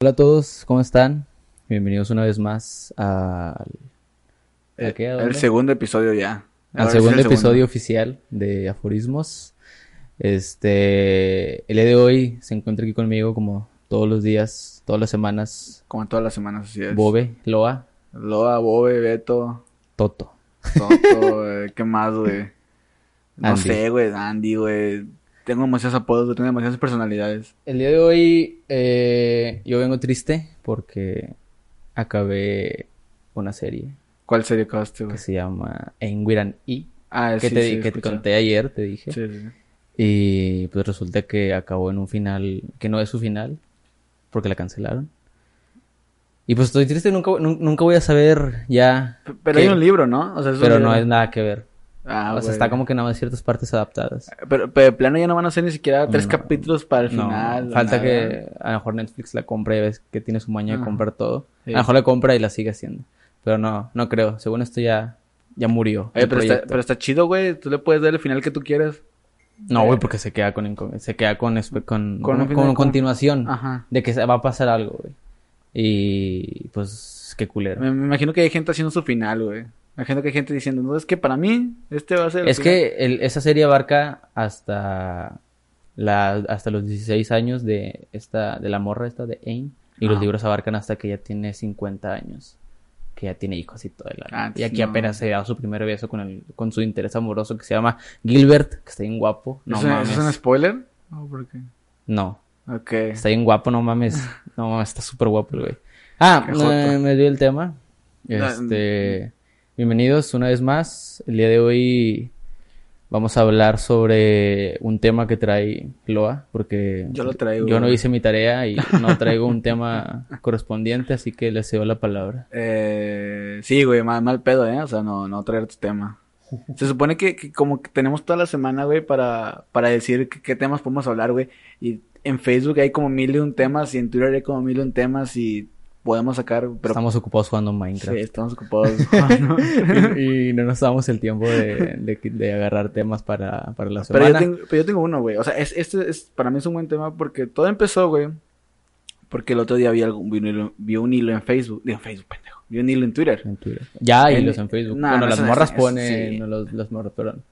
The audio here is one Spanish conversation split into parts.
Hola a todos, ¿cómo están? Bienvenidos una vez más al... ¿a qué? ¿A el segundo episodio ya. Al segundo episodio oficial de Aforismos. Este, el día de hoy se encuentra aquí conmigo como todos los días, todas las semanas, Como todas las semanas, así es. Bobe, Loa, Loa, Bobe, Beto, Toto. Toto, eh, ¿qué más, güey? No Andy. sé, güey, Andy, güey. Tengo demasiados apodos, tengo demasiadas personalidades. El día de hoy eh, yo vengo triste porque acabé una serie ¿Cuál serie acabaste, güey? que se llama Enguiran E, Ah, que sí, te, sí, que te conté ayer, te dije. Sí, sí. Y pues resulta que acabó en un final que no es su final, porque la cancelaron. Y pues estoy triste, nunca, nun- nunca voy a saber ya. Pero hay un libro, ¿no? O sea, es Pero no es nada que ver. Ah, o sea, está como que nada más ciertas partes adaptadas. Pero, pero de plano ya no van a hacer ni siquiera tres No. capítulos para el No, final. falta nada. que a lo mejor Netflix la compre y ves que tiene su maña de comprar todo. Sí. A lo mejor la compra y la sigue haciendo. Pero no, no creo. Según esto ya, ya murió. Oye, pero está, proyecto. pero está chido, güey. Tú le puedes dar el final que tú quieras. No, güey, porque se queda con, se queda con, con, Con continuación. Ajá. de que va a pasar algo, güey. Y pues qué culero. Me, me imagino que hay gente haciendo su final, güey. Imagino que hay gente diciendo, no, es que para mí este va a ser el Es final". que el- esa serie abarca hasta la hasta los 16 años de esta de la morra esta de Ain y los libros abarcan hasta que ella tiene 50 años, que ya tiene hijos y todo el Ah, y aquí no. apenas se da su primer beso con el con su interés amoroso que se llama Gilbert, que está bien guapo. No ¿Es, un, mames. ¿Es un spoiler? No, ¿por qué? No, Ok. está bien guapo, no mames. No mames, está súper guapo el güey. Ah, me, me dio el tema. Este, bienvenidos una vez más. El día de hoy vamos a hablar sobre un tema que trae Loa, porque Yo lo traigo, yo no hice mi tarea y no traigo un tema correspondiente, así que le cedo la palabra. Eh, sí, güey, mal, mal pedo, ¿eh? O sea, no, no traer tu tema. Se supone que, que como que tenemos toda la semana, güey, para, para decir qué, qué temas podemos hablar, güey. Y en Facebook hay como mil y un temas y en Twitter hay como mil y un temas y podemos sacar, pero Estamos ocupados jugando sí, Minecraft. estamos ocupados. jugando. y, y no nos damos el tiempo de, de, de agarrar temas para, para la Pero semana. yo, tengo, pero yo tengo uno, güey. O sea, es, este es, para mí es un buen tema porque todo empezó, güey. Porque el otro día vi, algún, vi, un, hilo, vi un hilo en Facebook. Digo, en Facebook, pendejo. Vi un hilo en Twitter. En Twitter. Ya hay hilos en Facebook. No, bueno, no, las morras es- ponen, sí. no los, las morras, perdón.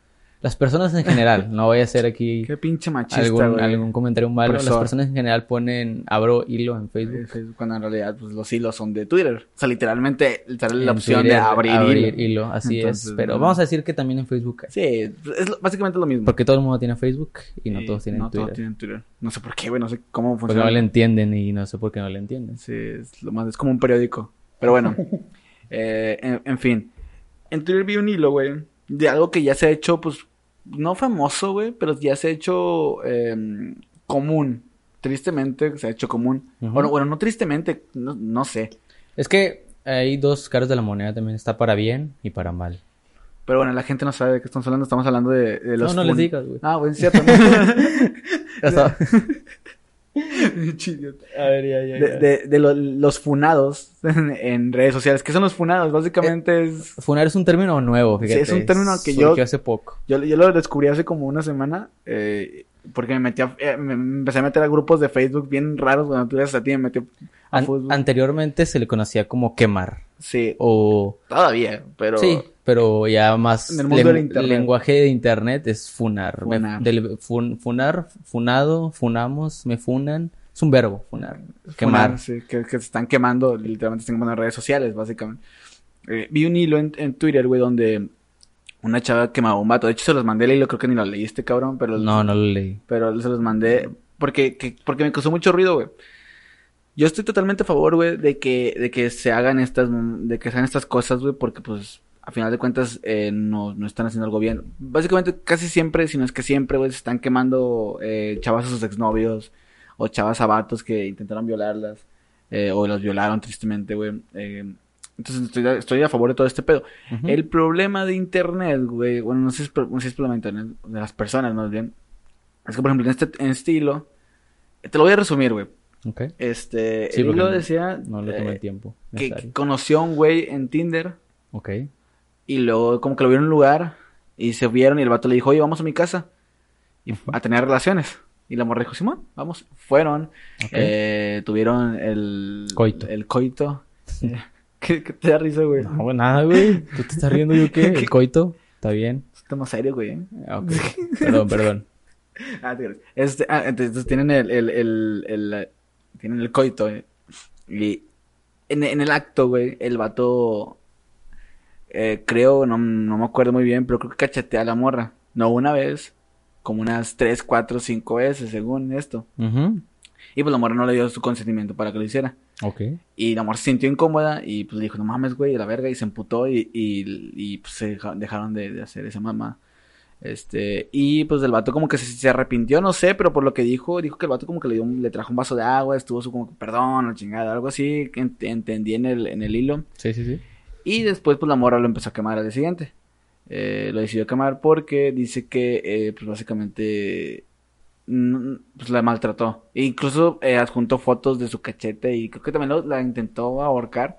Las personas en general, no voy a hacer aquí Qué pinche machista, algún, güey. algún comentario malo. Las personas en general ponen, abro hilo en Facebook. De Facebook, Cuando en realidad, pues los hilos son de Twitter. O sea, literalmente sale la En opción Twitter, de abrir, hilo. así Entonces, es. Pero no. vamos a decir que también en Facebook hay. Sí, es básicamente lo mismo. Porque todo el mundo tiene Facebook y no Sí, todos tienen no Twitter. todos tienen Twitter. No sé por qué, güey. No sé cómo Porque funciona. no le entienden y no sé por qué no le entienden. Sí, es lo más, es como un periódico. Pero bueno, eh, en, en fin. En Twitter vi un hilo, güey, de algo que ya se ha hecho, pues, no famoso, güey, pero ya se ha hecho eh, común. Tristemente se ha hecho común. Bueno, bueno, no tristemente, no, no sé. Es que hay dos caras de la moneda también. Está para bien y para mal. Pero bueno, la gente no sabe de qué estamos hablando. Estamos hablando de, de los no, no les digas, güey. Ah, bueno, es cierto. a ver, ya, ya, de, de, de lo- los funados en, en redes sociales. ¿Qué son los funados? Básicamente es... Funar es un término nuevo, Sí, fíjate. es un término que yo- hace poco. Yo, yo lo descubrí hace como una semana eh, porque me metí a, eh, me, empecé a meter a grupos de Facebook bien raros cuando tú a ti me metí a An- fútbol. anteriormente se le conocía como quemar. sí, O todavía, pero sí, pero ya más En el mundo del internet. lenguaje de internet es funar. Me- Funar. del- fun- funar, funado, funamos, me funan. Es un verbo, funar. funar, Quemar. sí, que, que se están quemando, literalmente se están quemando en redes sociales, básicamente. Eh, vi un hilo en, en Twitter, güey, donde una chava quemaba un vato. De hecho, se los mandé el hilo, creo que ni lo leíste, cabrón, pero... No, no lo leí. Pero se los mandé porque, que- porque me causó mucho ruido, güey. Yo estoy totalmente a favor, güey, de que, de que se hagan estas, de que se hagan estas cosas, güey, porque pues, a final de cuentas, eh, no, no están haciendo algo bien. Básicamente, casi siempre, si no es que siempre, güey, se están quemando eh, chavas a sus exnovios, o chavas a vatos que intentaron violarlas. eh, o los violaron tristemente, güey. Eh, entonces estoy, a- estoy a favor de todo este pedo. El problema de internet, güey, bueno, no sé si es, no sé si es problema de internet, de las personas más bien, es que, por ejemplo, en este, en hilo, te lo voy a resumir, güey. Ok. Este, Sí, el porque hilo no- decía No le tomé el tiempo. que, que conoció a un güey en Tinder Ok. Y luego como que lo vieron en un lugar y se vieron y el vato le dijo, oye, vamos a mi casa y a tener relaciones. Y la morra dijo, Simón, vamos. Fueron, eh, tuvieron el Coito. El coito. ¿Qué, qué te da risa, güey? No, güey, nada, güey. ¿Tú te estás riendo yo qué? ¿El coito? ¿Está bien? Es un tema serio, güey. ¿eh? Ah, ok. Perdón, perdón. Ah. Este, ah, entonces tienen el, el, el, el, tienen el coito, eh. Y en, en el acto, güey, el vato, eh, creo, no, no me acuerdo muy bien, pero creo que cachetea a la morra. No una vez, como unas tres, cuatro, cinco veces, según esto. Y pues la morra no le dio su consentimiento para que lo hiciera. Ok. Y la morra se sintió incómoda y pues dijo, no mames, güey, a la verga, y se emputó y, y, y, pues se deja- dejaron de, de hacer esa mamá. Este, y pues el vato como que se, se arrepintió, no sé, pero por lo que dijo, dijo que el vato como que le dio un- le trajo un vaso de agua, estuvo su como que perdón o chingada, algo así, que ent- entendí en el, en el hilo. Sí, sí, sí. Y después pues la morra lo empezó a quemar al día siguiente. Eh, lo decidió quemar porque dice que eh, pues básicamente mm, pues la maltrató. E incluso eh, adjuntó fotos de su cachete y creo que también lo- la intentó ahorcar.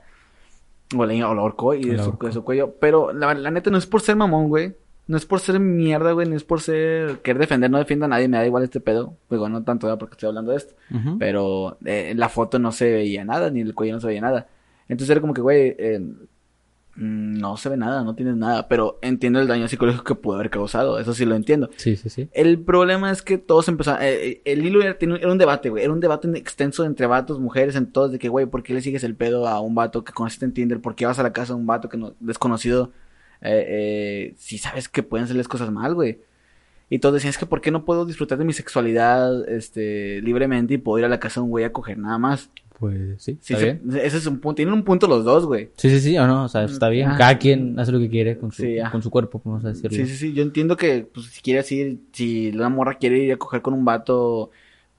O la, o la ahorcó y de La su, de su cuello. Pero la, la neta no es por ser mamón, güey. No es por ser mierda, güey. No es por ser... Querer defender, no defiendo a nadie. Me da igual este pedo. Bueno, no tanto ya porque estoy hablando de esto. Pero eh, en la foto no se veía nada, ni en el cuello no se veía nada. Entonces era como que, güey, eh, no se ve nada, no tienes nada. Pero entiendo el daño psicológico que pudo haber causado, eso sí lo entiendo. Sí, sí, sí. El problema es que todos empezaron. eh, eh, el hilo era, era un debate, güey. Era un debate extenso entre vatos, mujeres, en todos. De que, güey, ¿por qué le sigues el pedo a un vato que conociste en Tinder? ¿Por qué vas a la casa de un vato que no, desconocido? Eh, eh, si sabes que pueden hacerles cosas mal, güey. Y todos decían, es que ¿por qué no puedo disfrutar de mi sexualidad este, libremente y puedo ir a la casa de un güey a coger nada más? Pues sí, Sí, está se- bien. ese es un punto. Tienen un punto los dos, güey. Sí, sí, sí, o no, o sea, está bien. Cada quien hace lo que quiere con su, Sí, con su cuerpo, vamos a decirlo. Sí, sí, sí. Yo entiendo que, pues, si quieres ir, si la morra quiere ir a coger con un vato,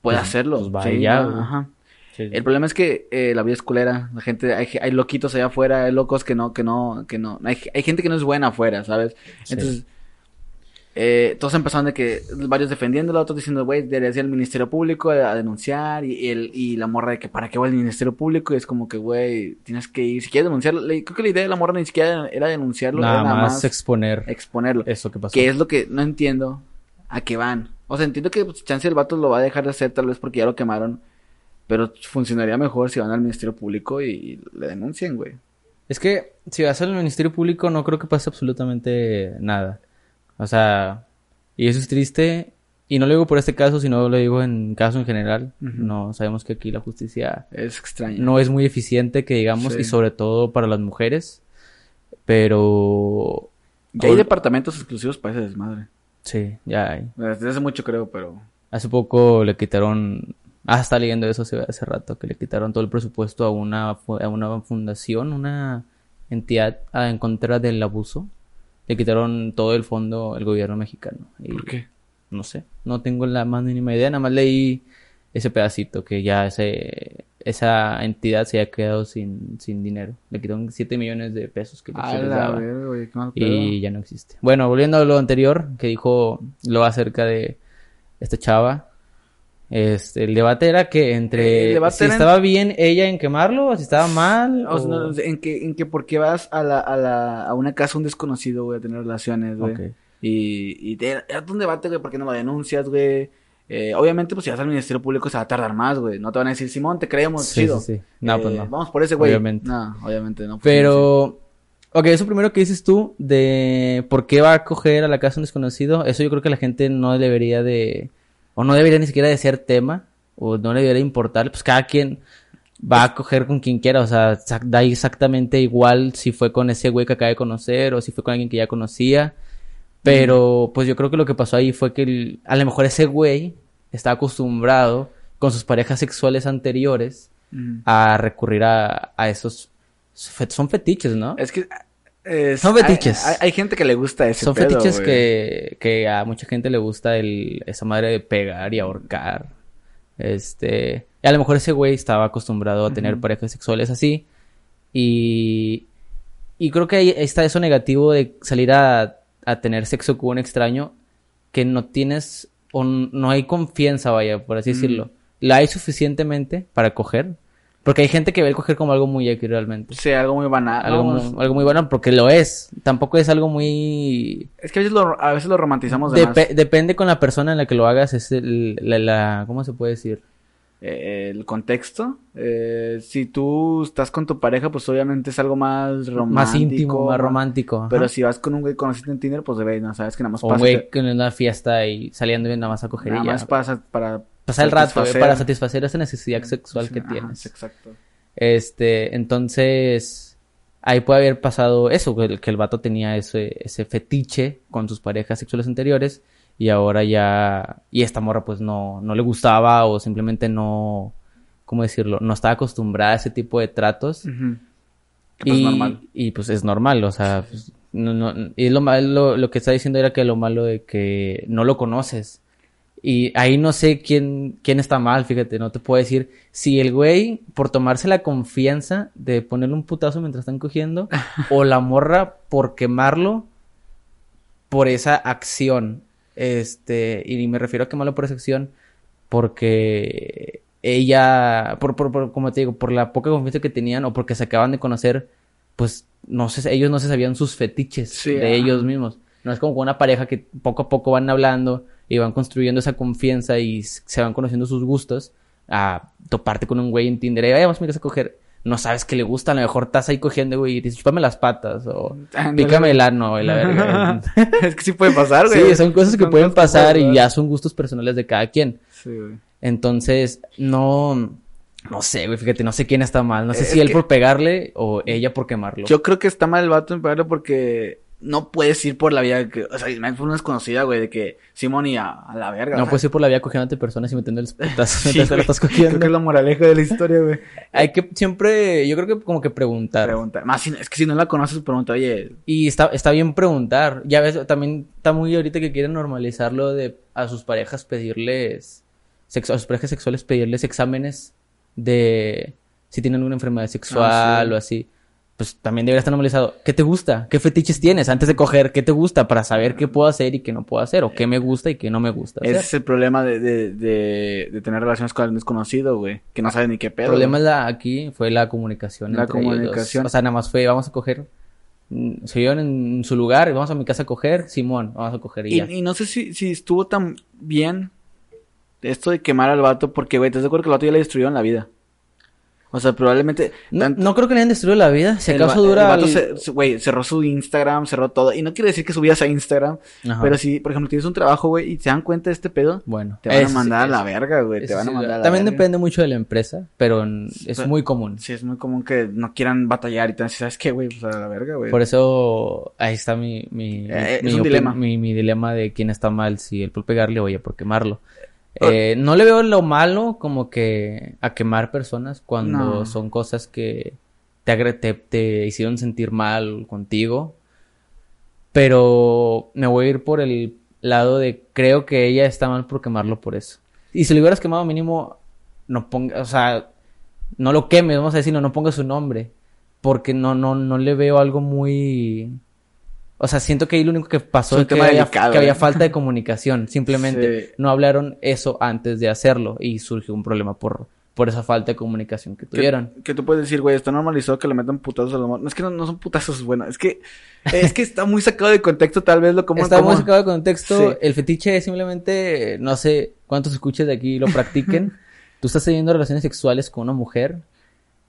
puede Pues- hacerlo. pues va Sí, ya, ajá. Sí, sí. El problema es que eh, la vida es culera. La gente, hay, hay loquitos allá afuera, hay locos que no, que no, que no. Hay, hay gente que no es buena afuera, ¿sabes? Sí. Entonces, eh, todos empezaron de que varios defendiéndolo, otros diciendo, güey, deberías ir al Ministerio Público a, a denunciar. Y, el, y la morra de que, ¿para qué va al Ministerio Público? Y es como que, güey, tienes que ir. Si quieres denunciarlo, le- creo que la idea de la morra ni siquiera era denunciarlo, nada, era nada más, exponer exponerlo. eso que pasó. Que es lo que no entiendo a qué van. O sea, entiendo que pues, chance el vato lo va a dejar de hacer tal vez porque ya lo quemaron. Pero funcionaría mejor si van al Ministerio Público y, y le denuncien, güey. Es que si vas al Ministerio Público no creo que pase absolutamente nada. O sea, y eso es triste. Y no lo digo por este caso, sino lo digo en caso en general. No, sabemos que aquí la justicia Es no es muy eficiente, que digamos, Sí. y sobre todo para las mujeres. Pero... Ya hay departamentos exclusivos para ese desmadre. Sí, ya hay. Desde hace mucho creo, pero... Hace poco le quitaron, ah, está leyendo eso hace, hace rato, que le quitaron todo el presupuesto a una, a una fundación, una entidad ah, en contra del abuso. Le quitaron todo el fondo el gobierno mexicano. Y ¿Por qué? no sé, no tengo la más mínima idea, nada más leí ese pedacito que ya ese, esa entidad se había quedado sin, sin dinero. Le quitaron 7 millones de pesos que se les daba y ya no existe. Bueno, volviendo a lo anterior que dijo lo acerca de esta chava. Este, el debate era que entre si era en- estaba bien ella en quemarlo o si estaba mal. O sea, o- no, en que, en que por qué vas a la, a la, a una casa un desconocido, güey, a tener relaciones, güey. Y, y te- era un debate, güey, ¿por qué no lo denuncias, güey? Eh, obviamente, pues si vas al Ministerio Público se va a tardar más, güey. No te van a decir, Simón, te creemos, Sí, chido. sí, sí. No, pues Eh, no. Vamos por ese, güey. Obviamente. No, obviamente no. pues, Pero, ok, eso primero que dices tú de por qué va a coger a la casa un desconocido, eso yo creo que la gente no debería de, o no debería ni siquiera de ser tema, o no le debería importar, pues cada quien va a coger con quien quiera, o sea, da exactamente igual si fue con ese güey que acaba de conocer o si fue con alguien que ya conocía, pero pues yo creo que lo que pasó ahí fue que el- a lo mejor ese güey está acostumbrado con sus parejas sexuales anteriores a recurrir a, a esos son fetiches, ¿no? Es que... Son fetiches. Hay, hay gente que le gusta ese Son pedo, fetiches güey. que, que a mucha gente le gusta el, esa madre de pegar y ahorcar. Este, a lo mejor ese güey estaba acostumbrado a tener parejas sexuales así. Y, y creo que ahí está eso negativo de salir a, a tener sexo con un extraño que no tienes o no hay confianza, vaya, por así decirlo. La hay suficientemente para coger. Porque hay gente que ve el coger como algo muy X realmente. Sí, algo muy banal. Algo, muy, algo muy bueno porque lo es. Tampoco es algo muy... Es que a veces lo, a veces lo romantizamos de más. Depe- depende con la persona en la que lo hagas. Es el, la, la- ¿Cómo se puede decir? Eh, el contexto. Eh, si tú estás con tu pareja, pues obviamente es algo más romántico. más íntimo, más romántico. ajá. Pero si vas con un güey que conociste en Tinder, pues de no sabes que nada más O un pasa. güey que en una fiesta y saliendo y nada más a coger nada y ya. más pasa para Pasar el rato, satisfacer- para satisfacer esa necesidad sexual que Ajá, tienes. Exacto. Este, entonces, ahí puede haber pasado eso, que el, que el vato tenía ese, ese fetiche con sus parejas sexuales anteriores y ahora ya, y esta morra pues no, no le gustaba o simplemente no, ¿cómo decirlo? No estaba acostumbrada a ese tipo de tratos Ujú. Que, pues, y, normal. y pues es normal, o sea, pues, no, no, y lo malo, lo que está diciendo era que lo malo de que no lo conoces. Y ahí no sé quién, quién está mal, fíjate, no te puedo decir. Si el güey, por tomarse la confianza de ponerle un putazo mientras están cogiendo, o la morra por quemarlo por esa acción. Este, y me refiero a quemarlo por esa acción porque ella, por, por, por, como te digo, por la poca confianza que tenían o porque se acaban de conocer, pues no sé, ellos no se sabían sus fetiches Sí, de ajá. ellos mismos. No es como con una pareja que poco a poco van hablando y van construyendo esa confianza y se van conociendo sus gustos. A toparte con un güey en Tinder, y vamos casa a coger. No sabes qué le gusta, a lo mejor estás ahí cogiendo, güey, y dices, chúpame las patas, o Ándale. pícame el ano, y la verga. es que sí puede pasar, güey. Sí, son cosas que Son pueden cosas que pasar y ya son gustos personales de cada quien. Sí, güey. Entonces, no, no sé, güey, fíjate, no sé quién está mal. No sé Es si él que- por pegarle o ella por quemarlo. Yo creo que está mal el vato en pegarle porque no puedes ir por la vida que, o sea, una desconocida, güey, de que Simón y a, a la verga. no o sea, puedes ir por la vida cogiéndote personas y metiéndoles putazos sí, mientras te lo estás Creo cogiendo. que es la moraleja de la historia, güey. Hay que siempre, yo creo que como que preguntar. Pregunta. Más si- es que si no la conoces, pregunta, oye, Y está, está bien preguntar. Ya ves, también está muy ahorita que quieren normalizar lo de a sus parejas pedirles, sexo, a sus parejas sexuales pedirles exámenes de si tienen alguna enfermedad sexual Ah, sí. o así. Pues también debería estar normalizado. ¿Qué te gusta? ¿Qué fetiches tienes? Antes de coger, ¿qué te gusta? Para saber qué puedo hacer y qué no puedo hacer. O qué me gusta y qué no me gusta hacer. ese es el problema de, de, de, de tener relaciones con alguien desconocido, güey. Que no sabes ni qué El pedo. problema güey. es la, aquí fue la comunicación. La entre ellos dos. comunicación. O sea, nada más fue, vamos a coger. mm, Se vieron en su lugar, vamos a mi casa a coger. Simón, vamos a coger y, Y, ya. y no sé si, si estuvo tan bien esto de quemar al vato, porque, güey, te acuerdo que el vato ya le destruyeron la vida. O sea, probablemente. No, tanto- no creo que le hayan destruido la vida. Si el acaso va- dura. El vato, el- se- güey, cerró su Instagram, cerró todo. Y no quiere decir que subías a Instagram, Ajá. pero si, por ejemplo, tienes un trabajo, güey, y se dan cuenta de este pedo, Bueno, te van a mandar sí, a la verga, güey. Te van a mandar a la También verga. depende mucho de la empresa, pero es Pero- muy común. Sí, es muy común que no quieran batallar y te ¿sabes qué, güey? Pues a la verga, güey. Por eso ahí está mi, mi, Eh, mi, es un opin- dilema. mi, mi dilema de quién está mal, si él por pegarle o ella por quemarlo. Eh, no le veo lo malo como que a quemar personas cuando No. son cosas que te, te, te hicieron sentir mal contigo. Pero me voy a ir por el lado de creo que ella está mal por quemarlo por eso. Y si lo hubieras quemado mínimo, no ponga, o sea, no lo quemes, vamos a decirlo, no ponga su nombre. Porque no, no, no le veo algo muy... O sea, siento que ahí lo único que pasó Es que, había, delicado, que había ¿eh? falta de comunicación. Simplemente Sí. no hablaron eso antes de hacerlo y surgió un problema por, por esa falta de comunicación que tuvieron. Que, tú puedes decir, güey, está normalizado que le metan putazos a morra. No es que no, no son putazos, bueno, es que es que está muy sacado de contexto tal vez lo como Está como- muy sacado de contexto. Sí. El fetiche es simplemente, no sé cuántos escuches de aquí lo practiquen. Tú estás teniendo relaciones sexuales con una mujer.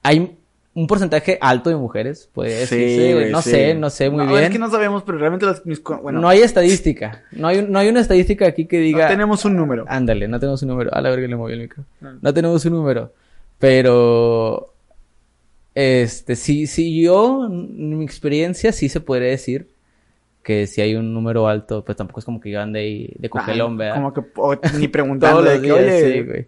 Hay un porcentaje alto de mujeres, puede Sí, decirse. güey, no sí. sé, no sé muy No, bien. Es que no sabemos, pero realmente mis co- bueno, no hay estadística. No hay, no hay una estadística aquí que no diga. tenemos un número. Ándale, no tenemos un número. A la verga le movió el micro. No tenemos un número. Pero. Este, sí, sí, yo, en mi experiencia, sí se podría decir que si hay un número alto, pues tampoco es como que yo ande ahí de cogelón, ¿verdad? Como que o ni preguntando de que, días, oye, sí, güey.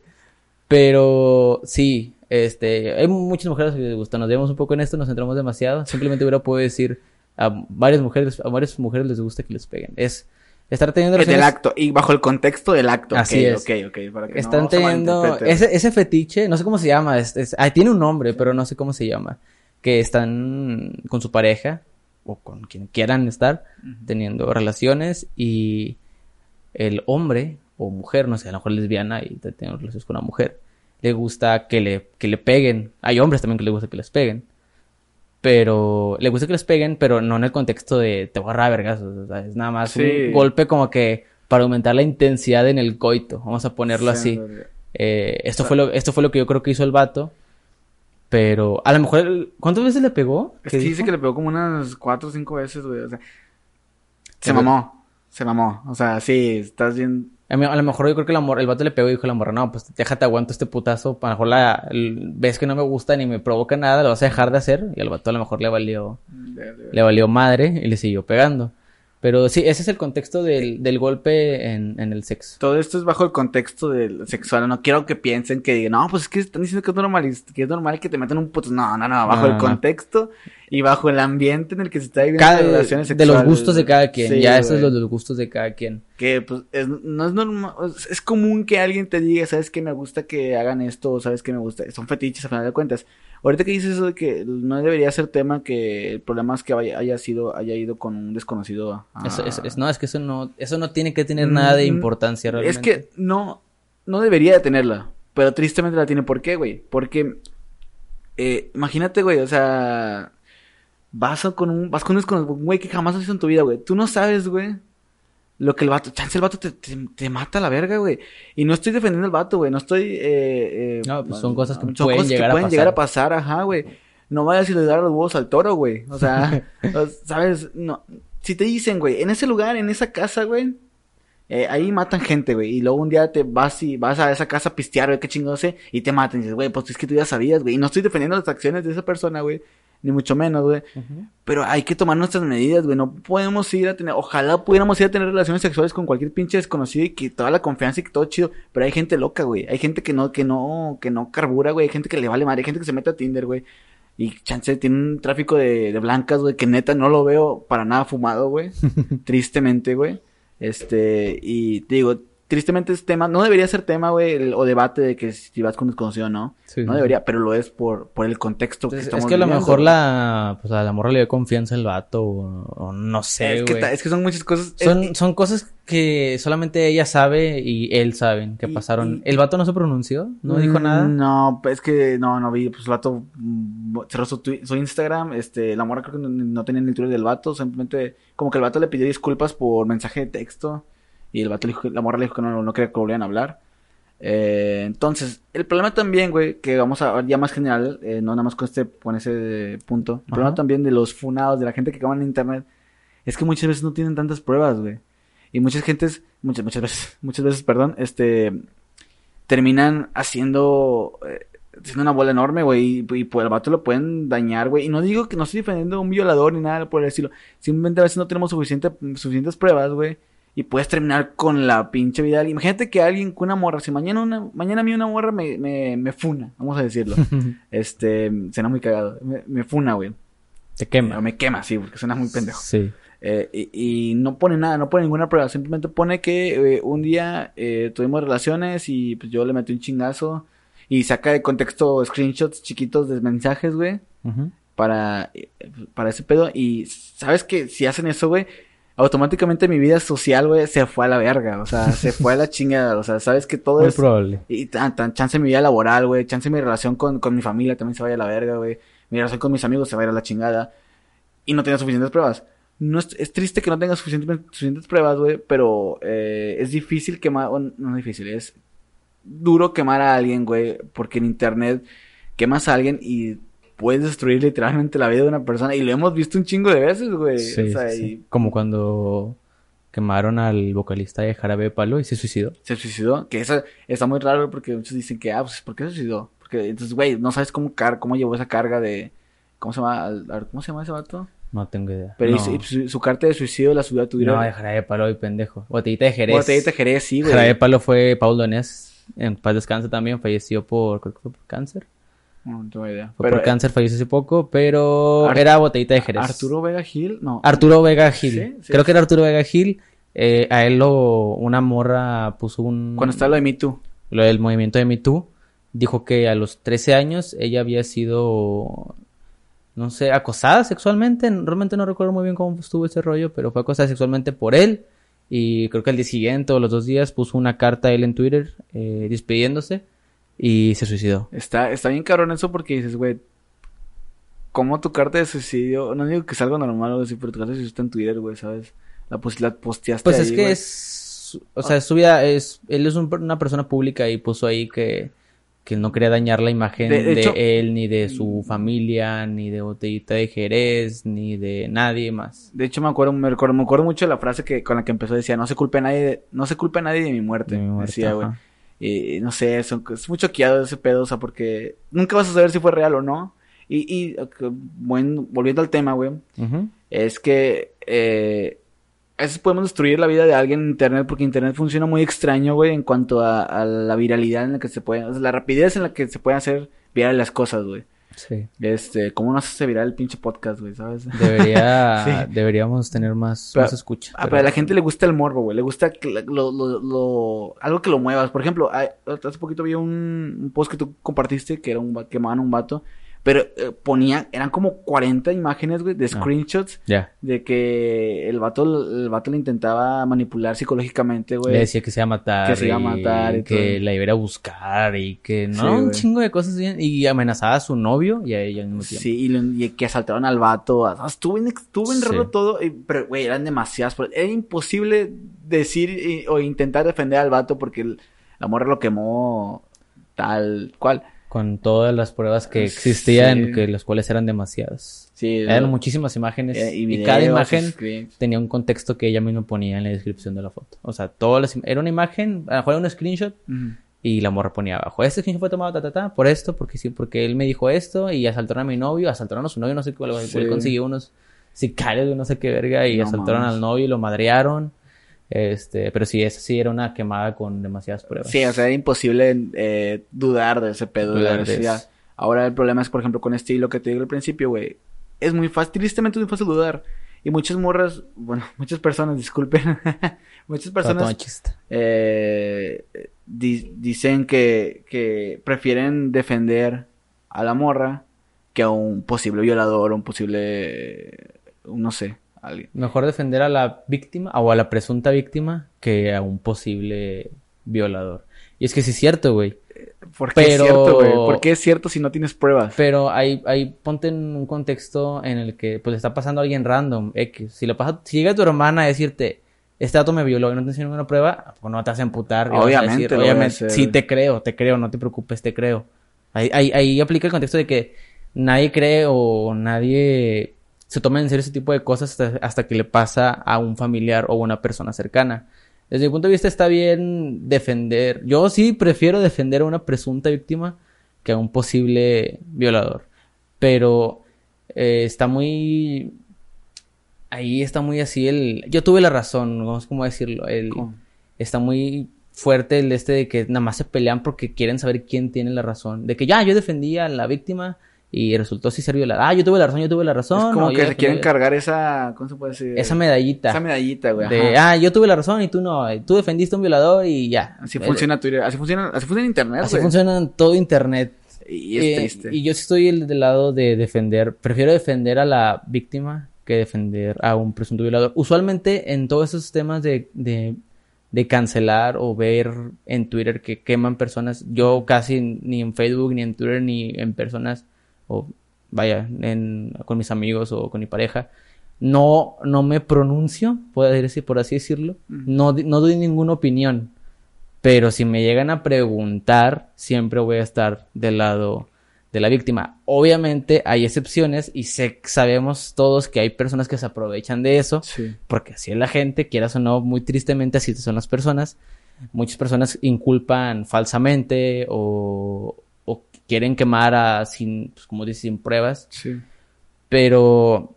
Pero sí, este, hay muchas mujeres que les gusta. Nos vemos un poco en esto, nos centramos demasiado. Simplemente hubiera podido decir a varias mujeres, a varias mujeres les gusta que les peguen. Es, Estar teniendo relaciones... acto, y bajo el contexto del acto. Así ok, es. Ok, ok, para que Están no teniendo ese, ese fetiche, no sé cómo se llama, es, es- ah, tiene un nombre, pero no sé cómo se llama, que están con su pareja o con quien quieran estar teniendo relaciones y el hombre o mujer, no sé, a lo mejor lesbiana y teniendo relaciones con una mujer, le gusta que le, que le peguen. Hay hombres también que les gusta que les peguen. Pero le gusta que les peguen, pero no en el contexto de te voy a agarrar a vergazos. o sea, es nada más Sí. un golpe como que para aumentar la intensidad en el coito. Vamos a ponerlo Sí, así. Eh, esto, fue lo, esto fue lo que yo creo que hizo el vato. Pero a lo mejor, ¿cuántas veces le pegó? Es ¿Qué que dice dijo? que le pegó como unas cuatro o cinco veces, güey. O sea, se mamó. Se mamó. O sea, sí, estás bien. A, mí- a lo mejor yo creo que la el vato le pegó y dijo a la morra, no, pues déjate aguanto este putazo. A lo mejor la, el- ves que no me gusta ni me provoca nada, lo vas a dejar de hacer. Y al vato a lo mejor le valió, le valió madre y le siguió pegando. Pero sí, ese es el contexto del, del golpe en, en el sexo. Todo esto es bajo el contexto del sexual. No quiero que piensen que digan, no, pues es que están diciendo que es normal, que es normal que te metan un puto. No, no, no. Bajo No, el no. contexto y bajo el ambiente en el que se está viviendo Cada- de los gustos de cada quien. Sí, ya eso es lo de los gustos de cada quien. Que pues es- no es normal, es- común que alguien te diga, sabes que me gusta que hagan esto, o sabes que me gusta, son fetiches a final de cuentas. Ahorita que dices eso de que no debería ser tema, que el problema es que vaya- haya sido, haya ido con un desconocido. a- Eso, eso- es- no, es que eso no, eso no tiene que tener nada de Mm, importancia realmente. Es que no, no debería de tenerla, pero tristemente la tiene. ¿Por qué, güey? Porque, eh, imagínate, güey, o sea, vas a- con un, vas con un güey que jamás has visto en tu vida, güey. Tú no sabes, güey, lo que el vato, chance el vato te, te, te mata a la verga, güey. Y no estoy defendiendo al vato, güey, no estoy, eh, eh, No, pues son cosas que son pueden cosas llegar a pueden pasar. llegar a pasar, ajá, güey. No vayas y le das los huevos al toro, güey. O sea, ¿sabes? No. Si te dicen, güey, en ese lugar, en esa casa, güey, eh, ahí matan gente, güey. Y luego un día te vas y vas a esa casa a pistear, güey, qué chingón sé. Y te matan. Y dices, güey, pues es que tú ya sabías, güey. Y no estoy defendiendo las acciones de esa persona, güey. Ni mucho menos, güey. Pero hay que tomar nuestras medidas, güey. No podemos ir a tener. Ojalá pudiéramos ir a tener relaciones sexuales con cualquier pinche desconocido y que toda la confianza y que todo chido. Pero hay gente loca, güey. Hay gente que no, que no, que no carbura, güey. Hay gente que le vale madre. Hay gente que se mete a Tinder, güey. Y chance tiene un tráfico de, de blancas, güey, que neta no lo veo para nada fumado, güey. Tristemente, güey. Este, y te digo, tristemente es tema, no debería ser tema, güey, el- o debate de que si vas con desconocido o no. Sí, no debería, pero lo es por, por el contexto que Entonces, estamos es que a lo viviendo, mejor la, pues a la morra le dio confianza al vato o, o no sé, es, que, güey. es que son muchas cosas. Son, es- son cosas que solamente ella sabe y él saben que Y- pasaron. y- ¿El vato no se pronunció? ¿No dijo Mm, nada? No, es que no, no vi, pues el vato mm, cerró su, su Instagram, este, la morra creo que no, no tenía ni el Twitter del vato, simplemente como que el vato le pidió disculpas por mensaje de texto y el vato le dijo, la morra le dijo que no, no quería que volvieran a hablar. Eh, entonces, el problema también, güey, que vamos a ver ya más general, eh, no nada más con este, con ese punto, el problema también de los funados, de la gente que acaba en internet, es que muchas veces no tienen tantas pruebas, güey. Y muchas gentes, muchas, muchas veces, muchas veces, perdón, este, terminan haciendo, eh, haciendo una bola enorme, güey, y, y por el vato lo pueden dañar, güey. Y no digo que no estoy defendiendo a un violador ni nada por el estilo. Simplemente a veces no tenemos suficiente, suficientes pruebas, güey. Y puedes terminar con la pinche vida. Imagínate que alguien con una morra, si mañana una, mañana a mí una morra me, me, me funa, vamos a decirlo. este, suena muy cagado. Me, me funa, güey. Te quema. me quema, sí, porque suena muy pendejo. Sí. Eh, y, y no pone nada, no pone ninguna prueba, simplemente pone que eh, un día eh, tuvimos relaciones y pues yo le metí un chingazo y saca de contexto screenshots chiquitos de mensajes, güey, para, eh, para ese pedo. Y sabes que si hacen eso, güey, automáticamente mi vida social, güey, se fue a la verga, o sea, se fue a la chingada, o sea, sabes que todo Muy es... probable. Y tan, tan, chance mi vida laboral, güey. Chance mi relación con, con mi familia también se vaya a la verga, güey. Mi relación con mis amigos se va a ir a la chingada. Y no tenía suficientes pruebas. No es, es triste que no tengas suficientes, suficientes pruebas, güey. Pero eh, es difícil quemar. o no es difícil, es duro quemar a alguien, güey. Porque en internet quemas a alguien y puedes destruir literalmente la vida de una persona. Y lo hemos visto un chingo de veces, güey. Sí, o sea, sí, sí. y Como cuando quemaron al vocalista de Jarabe de Palo y se suicidó. se suicidó. Que eso está muy raro porque muchos dicen que, ah, pues, ¿por qué se suicidó? Porque, entonces, güey, no sabes cómo, car cómo llevó esa carga de. ¿Cómo se llama? ¿Cómo se llama ese vato? No tengo idea. Pero no. su, su carta de suicidio la subió a Twitter. No, de Jarabe de Palo y pendejo. Botellita de Jerez. Botellita de Jerez, sí, güey. Jarabe de Palo fue Paul Donés. En paz descanse también. Falleció por, creo que fue por cáncer. No, no tengo idea. Fue Pero, por cáncer, falleció hace poco, pero Ar- era Botellita de Jerez. Arturo Vega Gil, no. Arturo Vega Gil. Sí, sí. Creo que era Arturo Vega Gil. eh, a él lo, una morra puso un... Cuando está lo de Me Too. Lo del movimiento de Me Too, dijo que a los 13 años ella había sido, no sé, acosada sexualmente. Realmente no recuerdo muy bien cómo estuvo ese rollo, pero fue acosada sexualmente por él. Y creo que al día siguiente o los dos días puso una carta a él en Twitter eh, despidiéndose y se suicidó. Está, está bien cabrón eso porque dices, güey, ¿cómo tu carta de suicidio? No digo que es algo normal o así, pero tu carta de suicidio está en Twitter, güey, ¿sabes? La, pos- la posteaste Pues ahí, es que güey. es, o sea, su vida es, él es un- una persona pública y puso ahí que, que no quería dañar la imagen De- de, de hecho- él, ni de su familia, ni de Botellita de Jerez, ni de nadie más. De hecho, me acuerdo, me acuerdo, me acuerdo mucho de la frase que, con la que empezó, decía, no se culpe a nadie, de- no se culpe a nadie de mi muerte, De mi muerte, decía, güey. Y no sé, es, es muy choqueado ese pedo, o sea, porque nunca vas a saber si fue real o no. Y, y bueno, volviendo al tema, güey, es que eh, a veces podemos destruir la vida de alguien en internet porque internet funciona muy extraño, güey, en cuanto a, a la viralidad en la que se puede, o sea, la rapidez en la que se pueden hacer virales las cosas, güey. Sí. Este, ¿cómo no hace viral el pinche podcast, güey, sabes? Debería, Sí. deberíamos tener más, Pero- más escucha. Ah, pero a la gente le gusta el morbo, güey. Le gusta que lo, lo, lo- algo que lo muevas. Por ejemplo, hace poquito vi un, un post que tú compartiste que era un va- quemaban un vato. Pero eh, ponía, eran como 40 imágenes, güey, de screenshots Ya. de que el vato, el vato le intentaba manipular psicológicamente, güey. Le decía que se iba a matar. Que se iba a matar y que todo. la iba a ir a buscar y que no, Sí, un güey. chingo de cosas. Y amenazaba a su novio y a ella al mismo tiempo. Sí, y, lo- y que asaltaron al vato. Ah, Estuvo bien, estuvo bien Sí. raro todo. y- pero, güey, eran demasiadas. Era imposible decir y- o intentar defender al vato porque el- la morra lo quemó tal cual. Con todas las pruebas que existían, Sí. que las cuales eran demasiadas. Sí, Eran lo- muchísimas imágenes eh, y, videos, cada imagen tenía un contexto que ella misma ponía en la descripción de la foto. O sea, todas las era una imagen, a lo mejor era un screenshot y la morra ponía abajo. Este screenshot fue tomado ta, ta, ta, por esto, porque sí, porque él me dijo esto y asaltaron a mi novio, asaltaron a su novio, no sé qué, Sí. él consiguió unos sicarios de no sé qué verga y No asaltaron mames. al novio y lo madrearon. Este, pero sí, esa sí era una quemada con demasiadas pruebas. Sí, o sea, era imposible eh, dudar de ese pedo. de la eso. Ahora el problema es, por ejemplo, con este hilo que te digo al principio, güey. Es muy fácil, tristemente es muy fácil dudar. Y muchas morras, bueno, muchas personas, disculpen, muchas personas eh, di- dicen que, que prefieren defender a la morra que a un posible violador un posible, no sé, alguien. Mejor defender a la víctima o a la presunta víctima que a un posible violador. Y es que sí es cierto, güey. ¿Por qué Pero- es cierto, güey? ¿Por qué es cierto si no tienes pruebas? Pero ahí, ahí ponte en un contexto en el que pues está pasando alguien random, X. Si le pasa, si llega tu hermana a decirte, este dato me violó y no te enseñó ninguna prueba, pues no te vas a emputar. a Obviamente decir, a obviamente, sí te creo, te creo, no te preocupes, te creo. Ahí, ahí, ahí aplica el contexto de que nadie cree o nadie se toma en serio ese tipo de cosas hasta, hasta que le pasa a un familiar o una persona cercana. Desde mi punto de vista está bien defender. Yo sí prefiero defender a una presunta víctima que a un posible violador. Pero eh, está muy... Ahí está muy así el... Yo tuve la razón, no sé cómo decirlo. El... ¿Cómo? Está muy fuerte el este de que nada más se pelean porque quieren saber quién tiene la razón. De que ya, yo defendí a la víctima y resultó sí ser violada. Ah, yo tuve la razón, yo tuve la razón. es como que se quieren cargar esa, ¿cómo se puede decir? Esa medallita. Esa medallita, güey. de, ah, yo tuve la razón y tú no. Tú defendiste a un violador y ya. Así El- funciona Twitter, así funciona, así funciona internet, Así funciona todo internet. Y es Eh, triste. Y yo sí estoy el- del lado de defender. Prefiero defender a la víctima que defender a un presunto violador. Usualmente en todos esos temas de, de, de cancelar o ver en Twitter que queman personas, yo casi ni en Facebook, ni en Twitter, ni en personas, o vaya, en, con mis amigos o con mi pareja, no, no me pronuncio, puedo decir, por así decirlo. No, no doy ninguna opinión. Pero si me llegan a preguntar, siempre voy a estar del lado de la víctima. Obviamente hay excepciones y sé, sabemos todos que hay personas que se aprovechan de eso, Sí. porque así es la gente, quieras o no, muy tristemente así son las personas. Muchas personas inculpan falsamente o, o quieren quemar a sin, pues, como dices, sin pruebas. Sí. Pero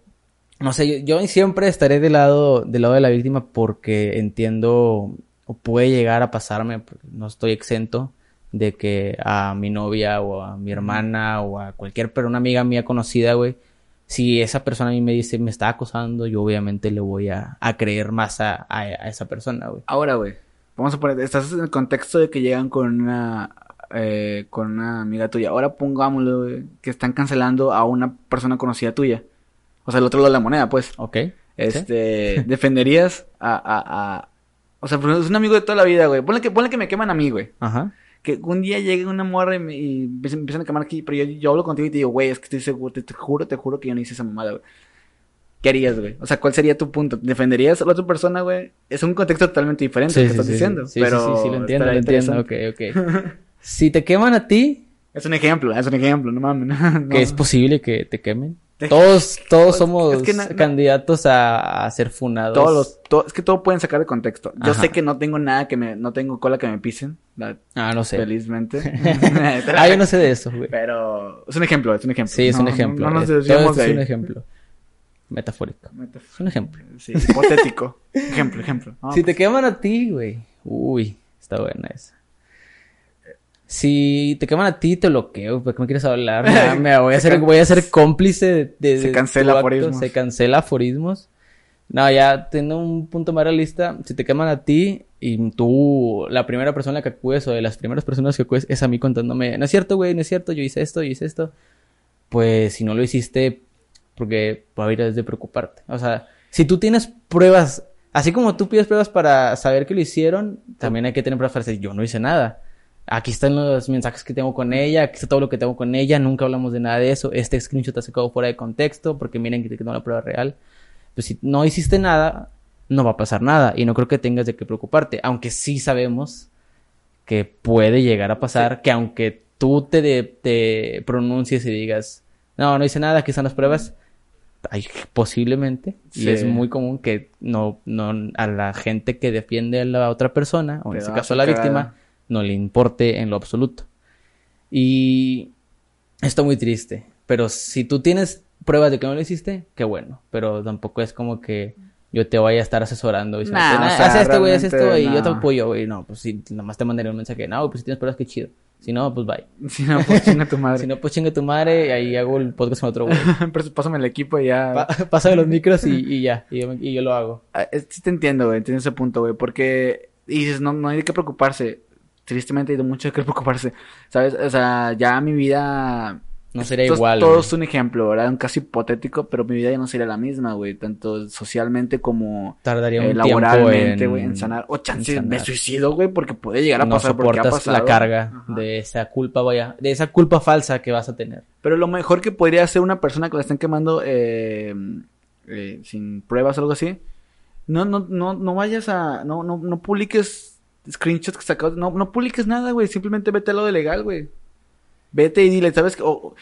no sé, yo, yo siempre estaré del lado, del lado de la víctima porque entiendo o puede llegar a pasarme, porque no estoy exento de que a mi novia o a mi hermana o a cualquier pero una amiga mía conocida, güey, si esa persona a mí me dice, me está acosando, yo obviamente le voy a, a creer más a, a, a esa persona, güey. Ahora, güey, vamos a poner, estás en el contexto de que llegan con una, eh, con una amiga tuya. Ahora pongámoslo, güey, que están cancelando a una persona conocida tuya. O sea, el otro lado de la moneda, pues. Ok. Este, defenderías a, a, a, o sea, porque es un amigo de toda la vida, güey. Ponle que, ponle que me queman a mí, güey. Ajá. Que un día llegue una morra y, me, y empiezan a quemar aquí, pero yo, yo hablo contigo y te digo, güey, es que estoy seguro, te, te juro, te juro que yo no hice esa mamada, güey. ¿Qué harías, güey? O sea, ¿cuál sería tu punto? ¿Defenderías a la otra persona, güey? Es un contexto totalmente diferente Sí, que sí, estás diciendo. sí, pero sí, sí, sí, lo entiendo, lo entiendo. Ok, ok. si te queman a ti, Es un ejemplo, es un ejemplo, no mames. no. que es posible que te quemen. Te- Todos, todos somos es que na- na- candidatos a, a ser funados. Todos los, to- es que todo pueden sacar de contexto. Yo Ajá. sé que no tengo nada que me, no tengo cola que me pisen, la- Ah, no sé. felizmente. ah, yo no sé de eso, güey. Pero es un ejemplo, es un ejemplo. Sí, es No, un no- ejemplo. No, nos todo esto de es un ejemplo. Metafórico. Es un ejemplo. Sí, hipotético. ejemplo, ejemplo. No, si te pues, queman a ti, güey. Uy, está buena esa. Si te queman a ti, te bloqueo. ¿Por qué me quieres hablar? Me voy a Se ser, voy a ser cómplice de, de- Se cancela aforismos. Se cancela aforismos. No, ya teniendo un punto más realista, si te queman a ti y tú, la primera persona que acudes o de las primeras personas que acudes es a mí contándome, no es cierto, güey, no es cierto, yo hice esto, yo hice esto. Pues si no lo hiciste, porque va a haber de preocuparte. O sea, si tú tienes pruebas, así como tú pides pruebas para saber que lo hicieron, también hay que tener pruebas para decir, yo no hice nada. Aquí están los mensajes que tengo con ella, aquí está todo lo que tengo con ella, nunca hablamos de nada de eso, este screenshot ha sacado fuera de contexto, porque miren que tengo la prueba real. Pues si no hiciste nada, no va a pasar nada, y no creo que tengas de qué preocuparte, aunque sí sabemos que puede llegar a pasar, que aunque tú te, de- te pronuncies y digas, no, no hice nada, aquí están las pruebas, hay posiblemente, y Sí. es muy común que no, no, a la gente que defiende a la otra persona, o en Te este caso a la hacer víctima. No le importe en lo absoluto. Y está muy triste, pero si tú tienes pruebas de que no lo hiciste, qué bueno, pero tampoco es como que yo te vaya a estar asesorando y Nah, "Nah, o sea, haz esto, güey, haz esto, y yo te no. apoyo, güey. No, pues si nada más te mandaré un mensaje, no, pues si tienes pruebas, qué chido. Si no, pues bye. Si no, pues chinga tu madre. Si no, pues chingue tu madre, y ahí hago el podcast con otro güey. Pásame el equipo y ya. Pa- Pásame los micros y, y ya, y yo, y yo lo hago. Ah, Sí te entiendo, güey, entiendo ese punto, güey, porque dices, no, no hay de qué preocuparse. Tristemente hay de mucho de qué preocuparse, ¿sabes? O sea, ya mi vida... No sería esto igual, Todo es un ejemplo, ¿verdad? Un caso hipotético, pero mi vida ya no sería la misma, güey, tanto socialmente como Tardaría un eh, tiempo laboralmente, en- güey, en sanar. O chance, en me suicido, güey, porque puede llegar a no pasar porque ha soportas la pasado. carga Ajá. de esa culpa, vaya, de esa culpa falsa que vas a tener. Pero lo mejor que podría hacer una persona que la estén quemando eh, eh, sin pruebas o algo así, no, no, no, no vayas a, no, no, no publiques screenshots que sacas, no, no publiques nada, güey, simplemente vete a lo de legal, güey. Vete y dile, ¿sabes qué? O-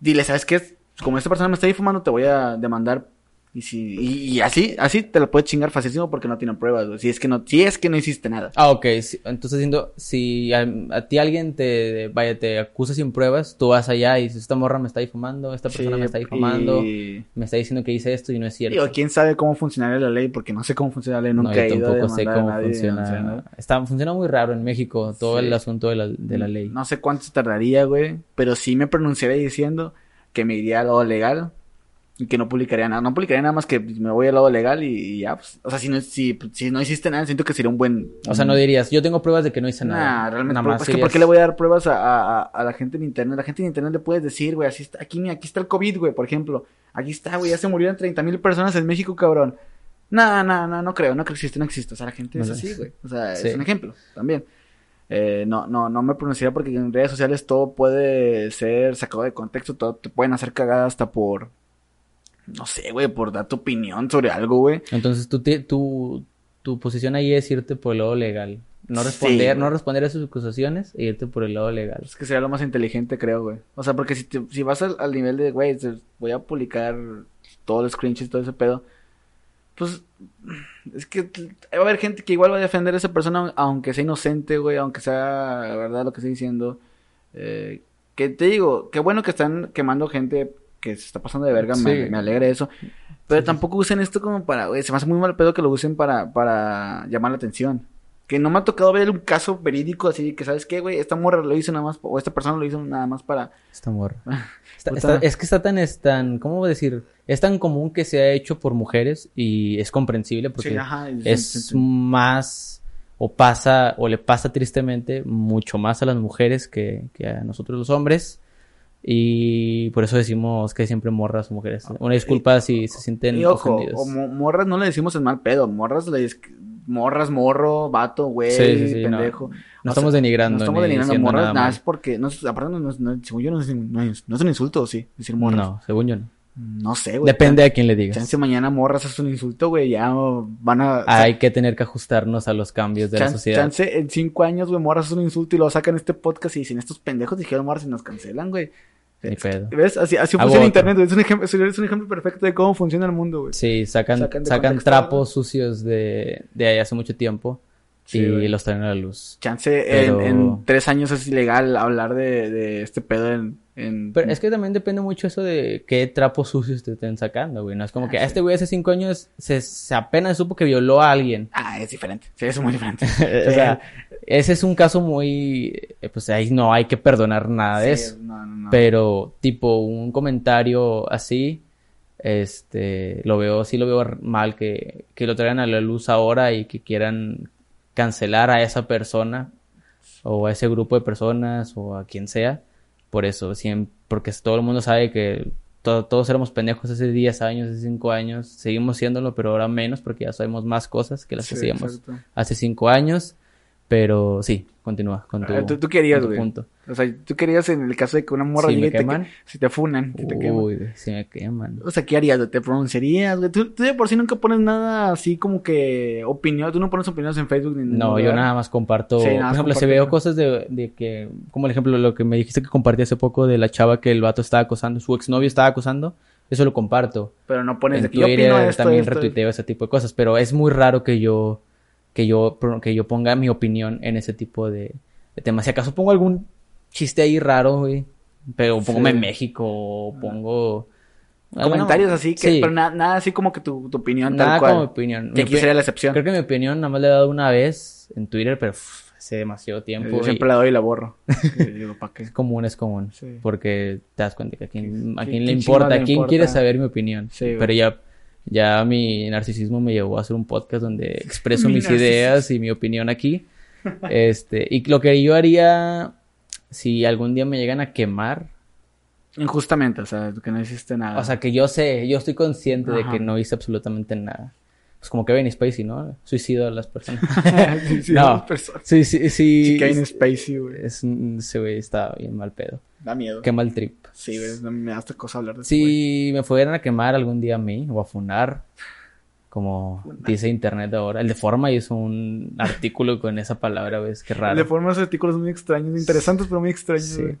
dile, ¿sabes qué? Como esta persona me está difamando, te voy a demandar. Y si, y, así, así te lo puedes chingar facilísimo porque no tienen pruebas, güey. Si es que no, si es que no hiciste nada. Ah, ok. sí, Entonces, diciendo, si a, a ti alguien te, vaya, te acusa sin pruebas, tú vas allá y dices, esta morra me está difamando, esta persona Sí, me está difamando, y- me está diciendo que hice esto y no es cierto. Digo, quién sabe cómo funcionaría la ley, porque no sé cómo funciona la ley, No, nunca yo he ido a tampoco sé demandar a cómo nadie, funciona. o sea, ¿no? Está, funciona muy raro en México todo Sí. el asunto de la, de la ley. No sé cuánto tardaría, güey, pero sí me pronunciaría diciendo que me iría al lado legal y que no publicaría nada. No publicaría nada más que me voy al lado legal y, y ya, pues, o sea, si no, si, si no hiciste nada, siento que sería un buen... O sea, no dirías, yo tengo pruebas de que no hice nada. Nah, realmente, Nada más es que ¿por qué le voy a dar pruebas a, a- la gente en internet? La gente en internet le puedes decir, güey, así está, aquí, mira, aquí está el COVID, güey, por ejemplo. Aquí está, güey, ya se murieron 30 mil personas en México, cabrón. No, no, no, no creo, no creo que existe, no existe. O sea, la gente es así, güey. O sea, sí. es un ejemplo también. Eh, no, no, no me pronunciaría porque en redes sociales todo puede ser sacado de contexto, todo te pueden hacer cagada hasta por, no sé, güey, por dar tu opinión sobre algo, güey. Entonces, tú, te- tu, tu posición ahí es irte por el lado legal. No responder, no responder a sus acusaciones e irte por el lado legal. Es que sería lo más inteligente, creo, güey. O sea, porque si, te- si vas al, al nivel de, güey, voy a publicar todo el screenshot y todo ese pedo, pues es que va a haber gente que igual va a defender a esa persona, aunque sea inocente, güey, aunque sea la verdad lo que estoy diciendo. Eh, que te digo, qué bueno que están quemando gente que se está pasando de verga, me, Sí. me alegra eso. Pero tampoco usen esto como para, güey, se me hace muy mal pedo que lo usen para, para llamar la atención. Que no me ha tocado ver un caso verídico así que, ¿sabes qué, güey? Esta morra lo hizo nada más, o esta persona lo hizo nada más para... Esta morra. Está- Puta. está- es que está tan, es tan, ¿cómo voy a decir? Es tan común que se ha hecho por mujeres y es comprensible porque Sí, ajá, y- es más, o pasa, o le pasa tristemente mucho más a las mujeres que, que a nosotros los hombres. Y por eso decimos que siempre morras o mujeres. Una disculpa si se sienten Y ojo, ofendidos. o mo- morras no le decimos en mal pedo, morras le morras, morro, vato, güey, Sí, sí, sí, no. pendejo. No O estamos sea, denigrando No estamos ni denigrando morras, nada es porque, no, aparte, no, no, no- según yo, no es, no es- no un insulto, sí, decir morras. No, según yo no. No sé, güey. Depende a quién le digas. Chance mañana morras es un insulto, güey, ya van a... Hay que tener que ajustarnos a los cambios de la sociedad. chance en cinco años, güey, morras es un insulto y lo sacan este podcast y dicen, estos pendejos dijeron morras y nos cancelan, güey. Ni pedo. ¿Ves? Así, así funciona otro. internet. Es un ejemplo, es un ejemplo perfecto de cómo funciona el mundo, güey. Sí, sacan, Sacan sacan, trapos sucios de, de ahí hace mucho tiempo Sí, y los traen a la luz. Chance Pero- en, en tres años es ilegal hablar de, de este pedo en... en- Pero es que también depende mucho eso de qué trapos sucios te estén sacando, güey. No es como que Ah, a este güey hace cinco años se, se apenas supo que violó a alguien. Ah, es diferente. Sí, es muy diferente. o sea, ese es un caso muy... eh, Pues ahí no hay que perdonar nada de Sí, eso. no, no, no. Pero, tipo, un comentario así, este, lo veo, sí lo veo mal que, que lo traigan a la luz ahora y que quieran cancelar a esa persona o a ese grupo de personas o a quien sea. Por eso, siempre, porque todo el mundo sabe que to- todos éramos pendejos hace 10 años, hace 5 años, seguimos siéndolo, pero ahora menos porque ya sabemos más cosas que las que hacíamos exacto. hace 5 años. Pero sí, continúa con tu, Ah, tú, tú querías, con tu punto. O sea, tú querías en el caso de que una morra Si me y te queman. que- si te funan, que te queman. Uy, si me queman. O sea, ¿qué harías? ¿Te pronunciarías? ¿Tú, tú de por sí nunca pones nada así como que opinión. Tú no pones opiniones en Facebook ni en No, yo nada más comparto. Sí, nada por ejemplo, si compartes, veo cosas de, de que, como el ejemplo, lo que me dijiste que compartí hace poco de la chava que el vato estaba acosando, su exnovio estaba acosando, eso lo comparto. Pero no pones de En que yo opino esto, también esto, retuiteo ese tipo de cosas, pero es muy raro que yo, que yo, que yo ponga mi opinión en ese tipo de, de temas. Si acaso pongo algún chiste ahí raro, güey, pero pongo Sí. en México o pongo... Comentarios así, que, Sí. pero na- nada así como que tu, tu opinión Nada tal cual. como mi opinión. Que aquí sería la excepción. Creo que mi opinión nada más le he dado una vez en Twitter, pero hace demasiado tiempo. Yo y siempre la doy y la borro. Y digo, ¿para qué? Es común, es común. Sí. Porque te das cuenta que a quién, a ¿Qué- quién qué le importa, a quién importa? quiere saber mi opinión. Sí, pero ya, ya mi narcisismo me llevó a hacer un podcast donde expreso Mi mis narcisismo. ideas y mi opinión aquí. este, y lo que yo haría si algún día me llegan a quemar, Injustamente, o sea, que no hiciste nada. o sea, que yo sé, yo estoy consciente de que no hice absolutamente nada. Pues como Kevin Spacey, ¿no? Suicido a las personas. Sí, sí, no. dos personas. Sí, sí, sí. Sí, Kevin Spacey, güey. Es, ese güey está bien mal pedo. Da miedo. Qué mal trip. Sí, me da esta cosa hablar de güey. Si me fueran a quemar algún día a mí o a funar, como dice internet ahora, el de forma hizo un artículo con esa palabra, ves, qué raro. Le forman esos artículos muy extraños, interesantes, pero muy extraños, Sí. güey.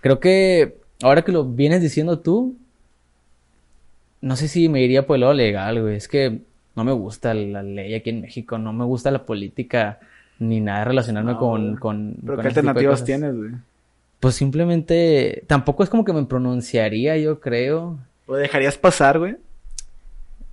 Creo que ahora que lo vienes diciendo tú, no sé si me iría por el lado legal, güey. Es que no me gusta la ley aquí en México, no me gusta la política ni nada relacionarme No, con. Pero con ¿qué de alternativas tienes, güey? Pues simplemente, tampoco es como que me pronunciaría, yo creo. ¿O dejarías pasar, güey?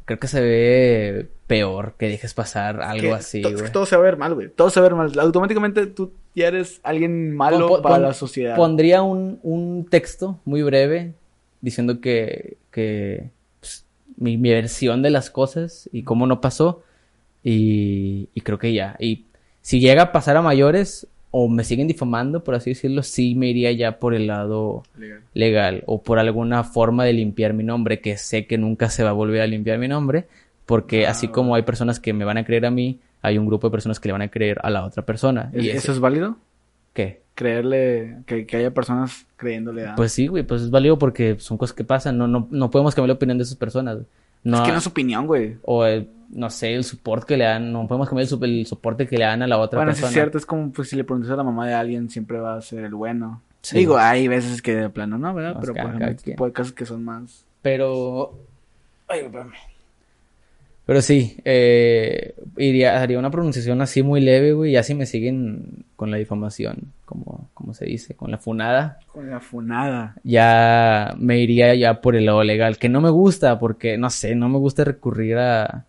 Creo que se ve peor que dejes pasar algo Que así, güey. todo se va a ver mal, güey. Todo se va a ver mal. Automáticamente tú ya eres alguien malo Pon- pon- para pon- la sociedad. Pondría un, un texto muy breve diciendo que, que pues, mi, mi versión de las cosas y cómo no pasó. Y, y creo que ya. Y si llega a pasar a mayores o me siguen difamando, por así decirlo, sí me iría ya por el lado Legal. legal o por alguna forma de limpiar mi nombre, que sé que nunca se va a volver a limpiar mi nombre, porque Ah, así como hay personas que me van a creer a mí, hay un grupo de personas que le van a creer a la otra persona. ¿Es- ¿Y ¿Eso es válido? qué? Creerle que, que haya personas creyéndole a... Pues sí, güey, pues es válido porque son cosas que pasan, no, no, no podemos cambiar la opinión de esas personas. güey. No, es que no es opinión, güey. O el, no sé, el soporte que le dan, no podemos cambiar el, el soporte que le dan a la otra Bueno, persona. es cierto, es como pues si le preguntas a la mamá de alguien, siempre va a ser el bueno. Sí. Digo, hay veces que de plano no, ¿verdad? Más Pero por ejemplo, de casos que son más... Pero. Ay, espérame. Pero sí, eh, iría, haría una pronunciación así muy leve, güey. Ya si me siguen con la difamación, como, como se dice, con la funada, Con la funada. ya me iría ya por el lado legal. Que no me gusta, porque no sé, no me gusta recurrir a,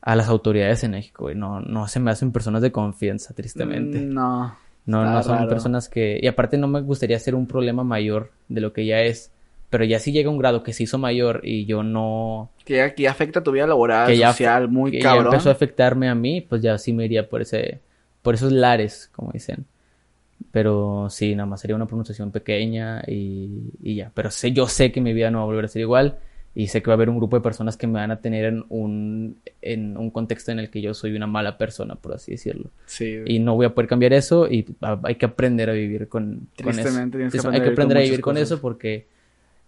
a las autoridades en México, güey. No, no se me hacen personas de confianza, tristemente. Mm, No. No, no son raro. personas que... Y aparte no me gustaría hacer un problema mayor de lo que ya es. Pero ya si llega un grado que se hizo mayor y yo no... Que ya, ya afecta tu vida laboral, que ya, social, muy que ya cabrón. empezó a afectarme a mí, pues ya sí me iría por ese... Por esos lares, como dicen. Pero sí, nada más sería una pronunciación pequeña y, y ya. Pero sé, yo sé que mi vida no va a volver a ser igual. Y sé que va a haber un grupo de personas que me van a tener en un, en un contexto en el que yo soy una mala persona, por así decirlo. Sí, güey. Y no voy a poder cambiar eso y a- hay que aprender a vivir con, con eso. Tristemente tienes que Eso, aprender hay que con aprender a vivir con cosas. eso porque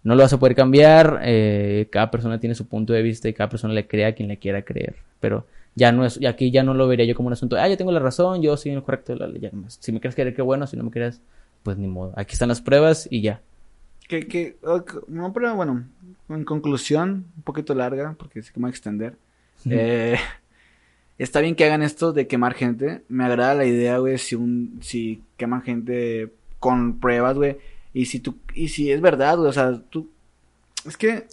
no lo vas a poder cambiar. eh, cada persona tiene su punto de vista y cada persona le crea a quien le quiera creer. Pero ya no es, y aquí ya no lo vería yo como un asunto, ah, yo tengo la razón, yo soy el correcto. la- ya, si me quieres creer, qué bueno, si no me quieres, pues ni modo. Aquí están las pruebas y ya. Que, que, ok, no, pero bueno, en conclusión, un poquito larga, porque sé que me voy a extender. Eh, está bien que hagan esto de quemar gente. Me agrada la idea, güey, si un, si queman gente con pruebas, güey. Y si tú, y si es verdad, o sea, tú, es que,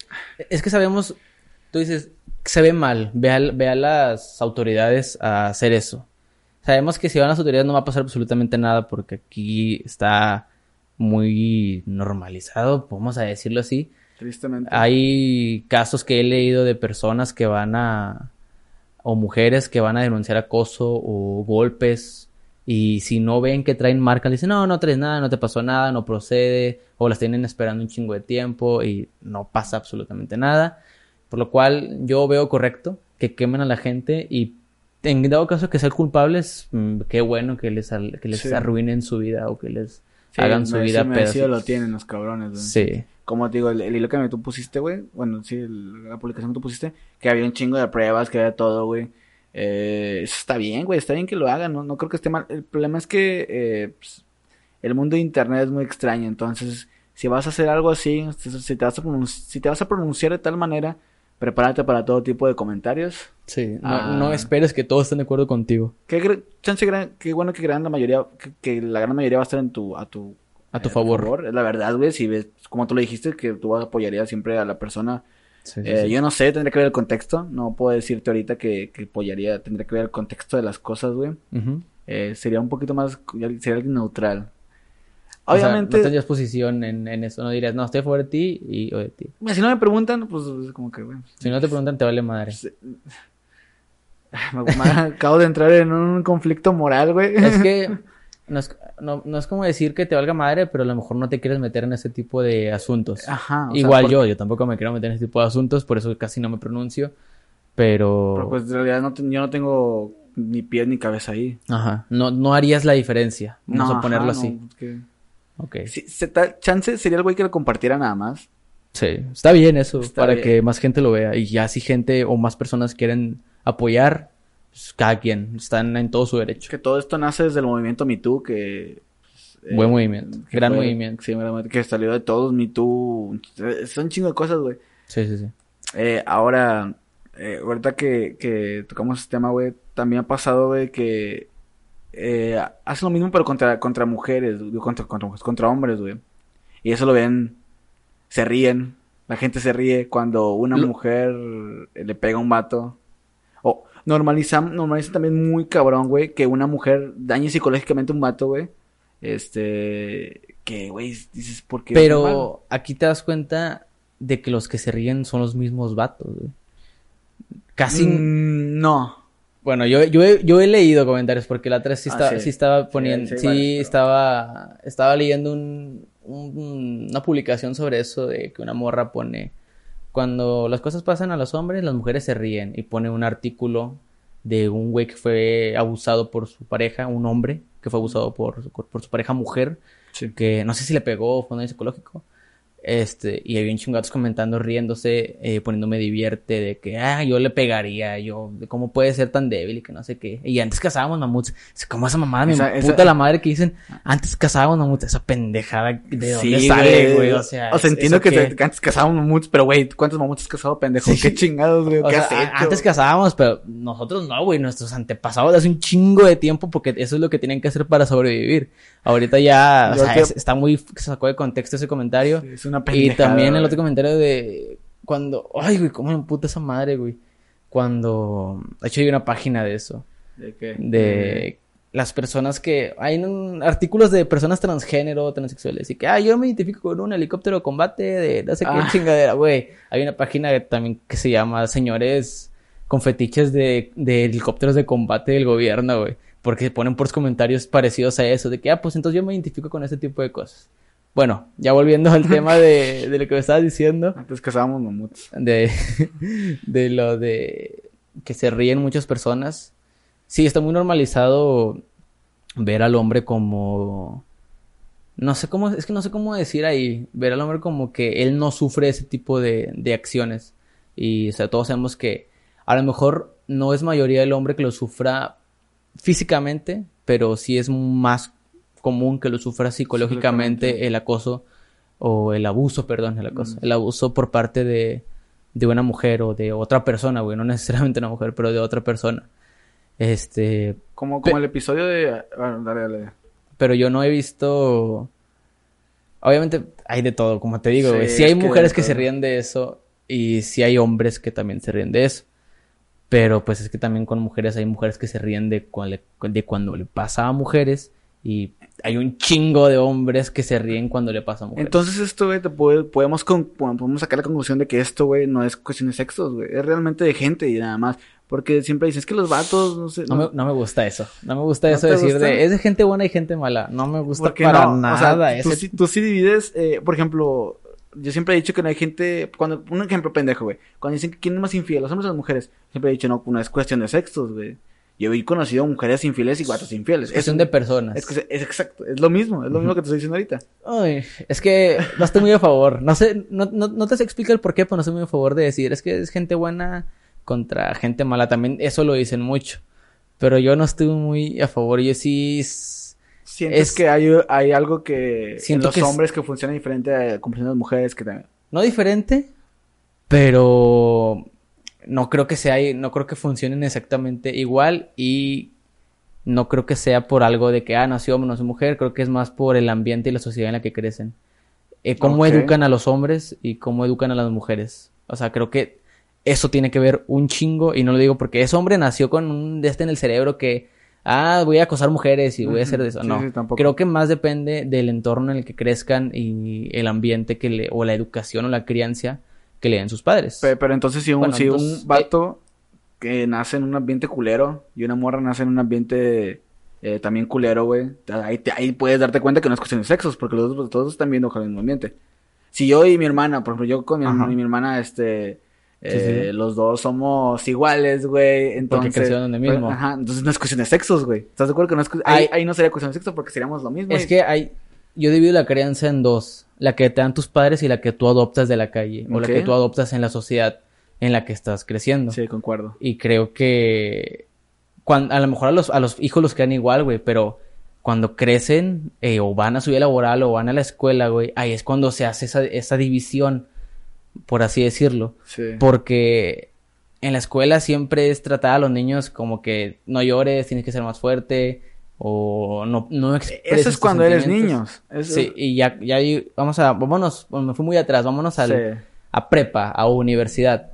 Es que sabemos, tú dices, se ve mal, ve a, ve a las autoridades a hacer eso. Sabemos que si van las autoridades no va a pasar absolutamente nada porque aquí está muy normalizado, vamos a decirlo así. tristemente, Hay casos que he leído de personas que van a, o mujeres que van a denunciar acoso o golpes y si no ven que traen marcas, dicen, no, no traes nada, no te pasó nada, no procede, o las tienen esperando un chingo de tiempo y no pasa absolutamente nada. Por lo cual yo veo correcto que quemen a la gente y en dado caso que sean culpables, mm, qué bueno que les, que les Sí. arruinen su vida o que les Sí, hagan su vida pedazos. lo tienen los cabrones, güey. Sí. Como te digo, el, el hilo que tú pusiste, güey. Bueno, sí, el- la publicación que tú pusiste. Que había un chingo de pruebas, que había todo, güey. Eh, está bien, güey. Está bien que lo hagan, ¿no? No creo que esté mal. El problema es que eh, pues, el mundo de internet es muy extraño. Entonces, si vas a hacer algo así, si te vas a, si te vas a pronunciar de tal manera, prepárate para todo tipo de comentarios. Sí, no, Ah. no esperes que todos estén de acuerdo contigo. Qué, chance gran- qué bueno que gran la mayoría, que, que la gran mayoría va a estar en tu, a tu, A tu eh, favor. Es la verdad, güey. Si ves, como tú lo dijiste, que tú apoyarías siempre a la persona Sí, sí, eh, sí. Yo no sé, tendría que ver el contexto. No puedo decirte ahorita que, que apoyaría, tendría que ver el contexto de las cosas, güey. Eh, sería un poquito más, sería alguien neutral. O sea, Obviamente, no tendrías posición en, en eso, no dirías, no, estoy a favor de ti y o de ti. mira, si no me preguntan, pues es como que, güey. Si no te preguntan, te vale madre. me acabo de entrar en un conflicto moral, güey. Es que no es, no, no es como decir que te valga madre, pero a lo mejor no te quieres meter en ese tipo de asuntos. Ajá. sea, Igual por- yo, yo tampoco me quiero meter en ese tipo de asuntos, por eso casi no me pronuncio. Pero, pero, pues en realidad no, yo no tengo ni pies ni cabeza ahí. ajá, no, no harías la diferencia. Vamos No, a ponerlo ajá, así. no, es que- Ok. Se ta- chance sería el güey que lo compartiera nada más. Sí, está bien eso, Está para bien. que más gente lo vea. Y ya si gente o más personas quieren apoyar, cada quien, están en todo su derecho. Que todo esto nace desde el movimiento Me Too, que... pues, Buen movimiento, que gran fue- movimiento. Sí, movimiento, que salió de todos Me Too. eh, Son chingo de cosas, güey. Sí, sí, sí. Eh, ahora, eh, ahorita que, que tocamos este tema, güey, también ha pasado, güey, que eh, hacen lo mismo pero contra, contra mujeres, contra, contra, contra hombres, güey. Y eso lo ven, se ríen, la gente se ríe cuando una Lo- mujer eh, le pega a un vato. Normalizan, normalizan también muy cabrón, güey, que una mujer dañe psicológicamente a un vato, güey. Este, que, güey, dices, ¿por qué? Pero aquí te das cuenta de que los que se ríen son los mismos vatos, güey. Casi... Mm, no. Bueno, yo, yo, he, yo he leído comentarios porque la otra sí, Ah, está- sí. sí estaba poniendo, sí, sí, varios, pero- estaba, estaba leyendo un, un- una publicación sobre eso de que una morra pone, cuando las cosas pasan a los hombres, las mujeres se ríen y pone un artículo de un güey que fue abusado por su pareja, un hombre que fue abusado por, por su pareja mujer, Sí. que no sé si le pegó o fue un daño psicológico. Este, y había un chingados comentando, riéndose, eh, poniéndome divierte de que, ah, yo le pegaría, yo, cómo puede ser tan débil y que no sé qué. Y antes cazábamos mamuts. Como esa mamada, mi Esa- puta esa- la madre que dicen, antes cazábamos mamuts. Esa pendejada, ¿de dónde Sí, sale, güey? O sea, o sea, ¿es- entiendo que, te- antes cazaban mamuts, pero güey, ¿cuántos mamuts has cazado, pendejo? Sí. ¿Qué chingados, güey? ¿Qué has hecho? antes cazábamos, pero nosotros no, güey. Nuestros antepasados hace un chingo de tiempo porque eso es lo que tienen que hacer para sobrevivir. Ahorita ya, o Yo sea, te- es- está muy, se sacó de contexto ese comentario. Sí, es una Y pendejada. también el otro comentario de cuando, ay, güey, cómo me puta esa madre, güey. cuando... De hecho hay una página de eso. ¿De qué? De las personas que... Hay un- artículos de personas transgénero, transexuales. Y que, ah, yo me identifico con un helicóptero de combate de no sé qué Ah. chingadera, güey. Hay una página que también que se llama Señores con fetiches de, de helicópteros de combate del gobierno, güey. Porque ponen por comentarios parecidos a eso. De que, ah, pues entonces yo me identifico con este tipo de cosas. Bueno, ya volviendo al tema de, de lo que me estabas diciendo Antes cazábamos mamuts. de, de lo de que se ríen muchas personas. Sí, está muy normalizado ver al hombre como... No sé cómo, es que no sé cómo decir ahí, ver al hombre como que él no sufre ese tipo de, de acciones. Y, o sea, todos sabemos que a lo mejor no es mayoría el hombre que lo sufra físicamente, pero sí es más común que lo sufra psicológicamente el acoso o el abuso, perdón, el acoso, el abuso por parte de, de una mujer o de otra persona, güey, no necesariamente una mujer, pero de otra persona. Este, Como, como el episodio de... Bueno, dale, dale. pero yo no he visto. Obviamente hay de todo, como te digo, Sí, güey. Sí, es hay mujeres que se ríen de eso y sí hay hombres que también se ríen de eso. Pero pues es que también con mujeres hay mujeres que se ríen de, cual- de cuando le pasa a mujeres y hay un chingo de hombres que se ríen cuando le pasa a mujeres. Entonces esto, güey, puede- podemos, con- podemos sacar la conclusión de que esto, güey, no es cuestión de sexos, güey. Es realmente de gente y nada más. Porque siempre dices que los vatos, no sé... no, me, no me gusta eso. No me gusta ¿No eso decir gusta? de es de gente buena y gente mala. No me gusta para nada. o sea, tú, sí, tú sí divides, eh, por ejemplo, yo siempre he dicho que no hay gente, cuando, un ejemplo pendejo, güey, cuando dicen que quién es más infiel, los hombres o las mujeres, siempre he dicho, no, no es cuestión de sexos, güey. Yo he conocido mujeres infieles y gatos infieles. es cuestión de personas. Es, que es exacto, es lo mismo, es lo mismo que te estoy diciendo ahorita. Ay, es que no estoy muy a favor. No sé, no, no, no te sé explicar el por qué, pero no estoy muy a favor de decir, es que es gente buena contra gente mala. También eso lo dicen mucho. Pero yo no estoy muy a favor. Yo sí... Sientes Es- que hay, hay algo que en los que es- hombres que funciona diferente a como funcionan las mujeres que también. No diferente, pero no creo que sea, no creo que funcionen exactamente igual y no creo que sea por algo de que, ah, nació hombre, no soy mujer, creo que es más por el ambiente y la sociedad en la que crecen. Eh, cómo educan a los hombres y cómo educan a las mujeres. O sea, creo que eso tiene que ver un chingo y no lo digo porque ese hombre nació con un de este en el cerebro que, ah, voy a acosar mujeres y voy a hacer de eso. Sí, no, sí, creo que más depende del entorno en el que crezcan y el ambiente que le, o la educación o la crianza que le den sus padres. Pe- Pero, entonces si un, Bueno, si entonces, eh, un vato que nace en un ambiente culero y una morra nace en un ambiente eh, también culero, güey, ahí, te- ahí puedes darte cuenta que no es cuestión de sexos, porque los dos, todos están viendo el mismo ambiente. Si yo y mi hermana, por ejemplo, yo con mi, mi hermana, este, Sí, eh, sí. los dos somos iguales, güey, entonces... crecieron donde mismo. pues, Ajá, entonces no es cuestión de sexos, güey. ¿Estás de acuerdo que no es ahí, ahí no sería cuestión de sexo porque seríamos lo mismo? Es y- que hay, yo divido la crianza en dos, la que te dan tus padres y la que tú adoptas de la calle, o la que tú adoptas en la sociedad en la que estás creciendo. Sí, concuerdo. Y creo que a lo mejor a los, a los hijos los crean igual, güey, pero cuando crecen eh, o van a su vida laboral o van a la escuela, güey, ahí es cuando se hace esa, esa división, por así decirlo. Sí. Porque en la escuela siempre es tratar a los niños como que no llores, tienes que ser más fuerte o no, no expreses Eso es cuando eres niños. Eso- Sí, y ya, ya ahí- vamos a, vámonos, bueno, me fui muy atrás, vámonos al, Sí. a prepa, a universidad,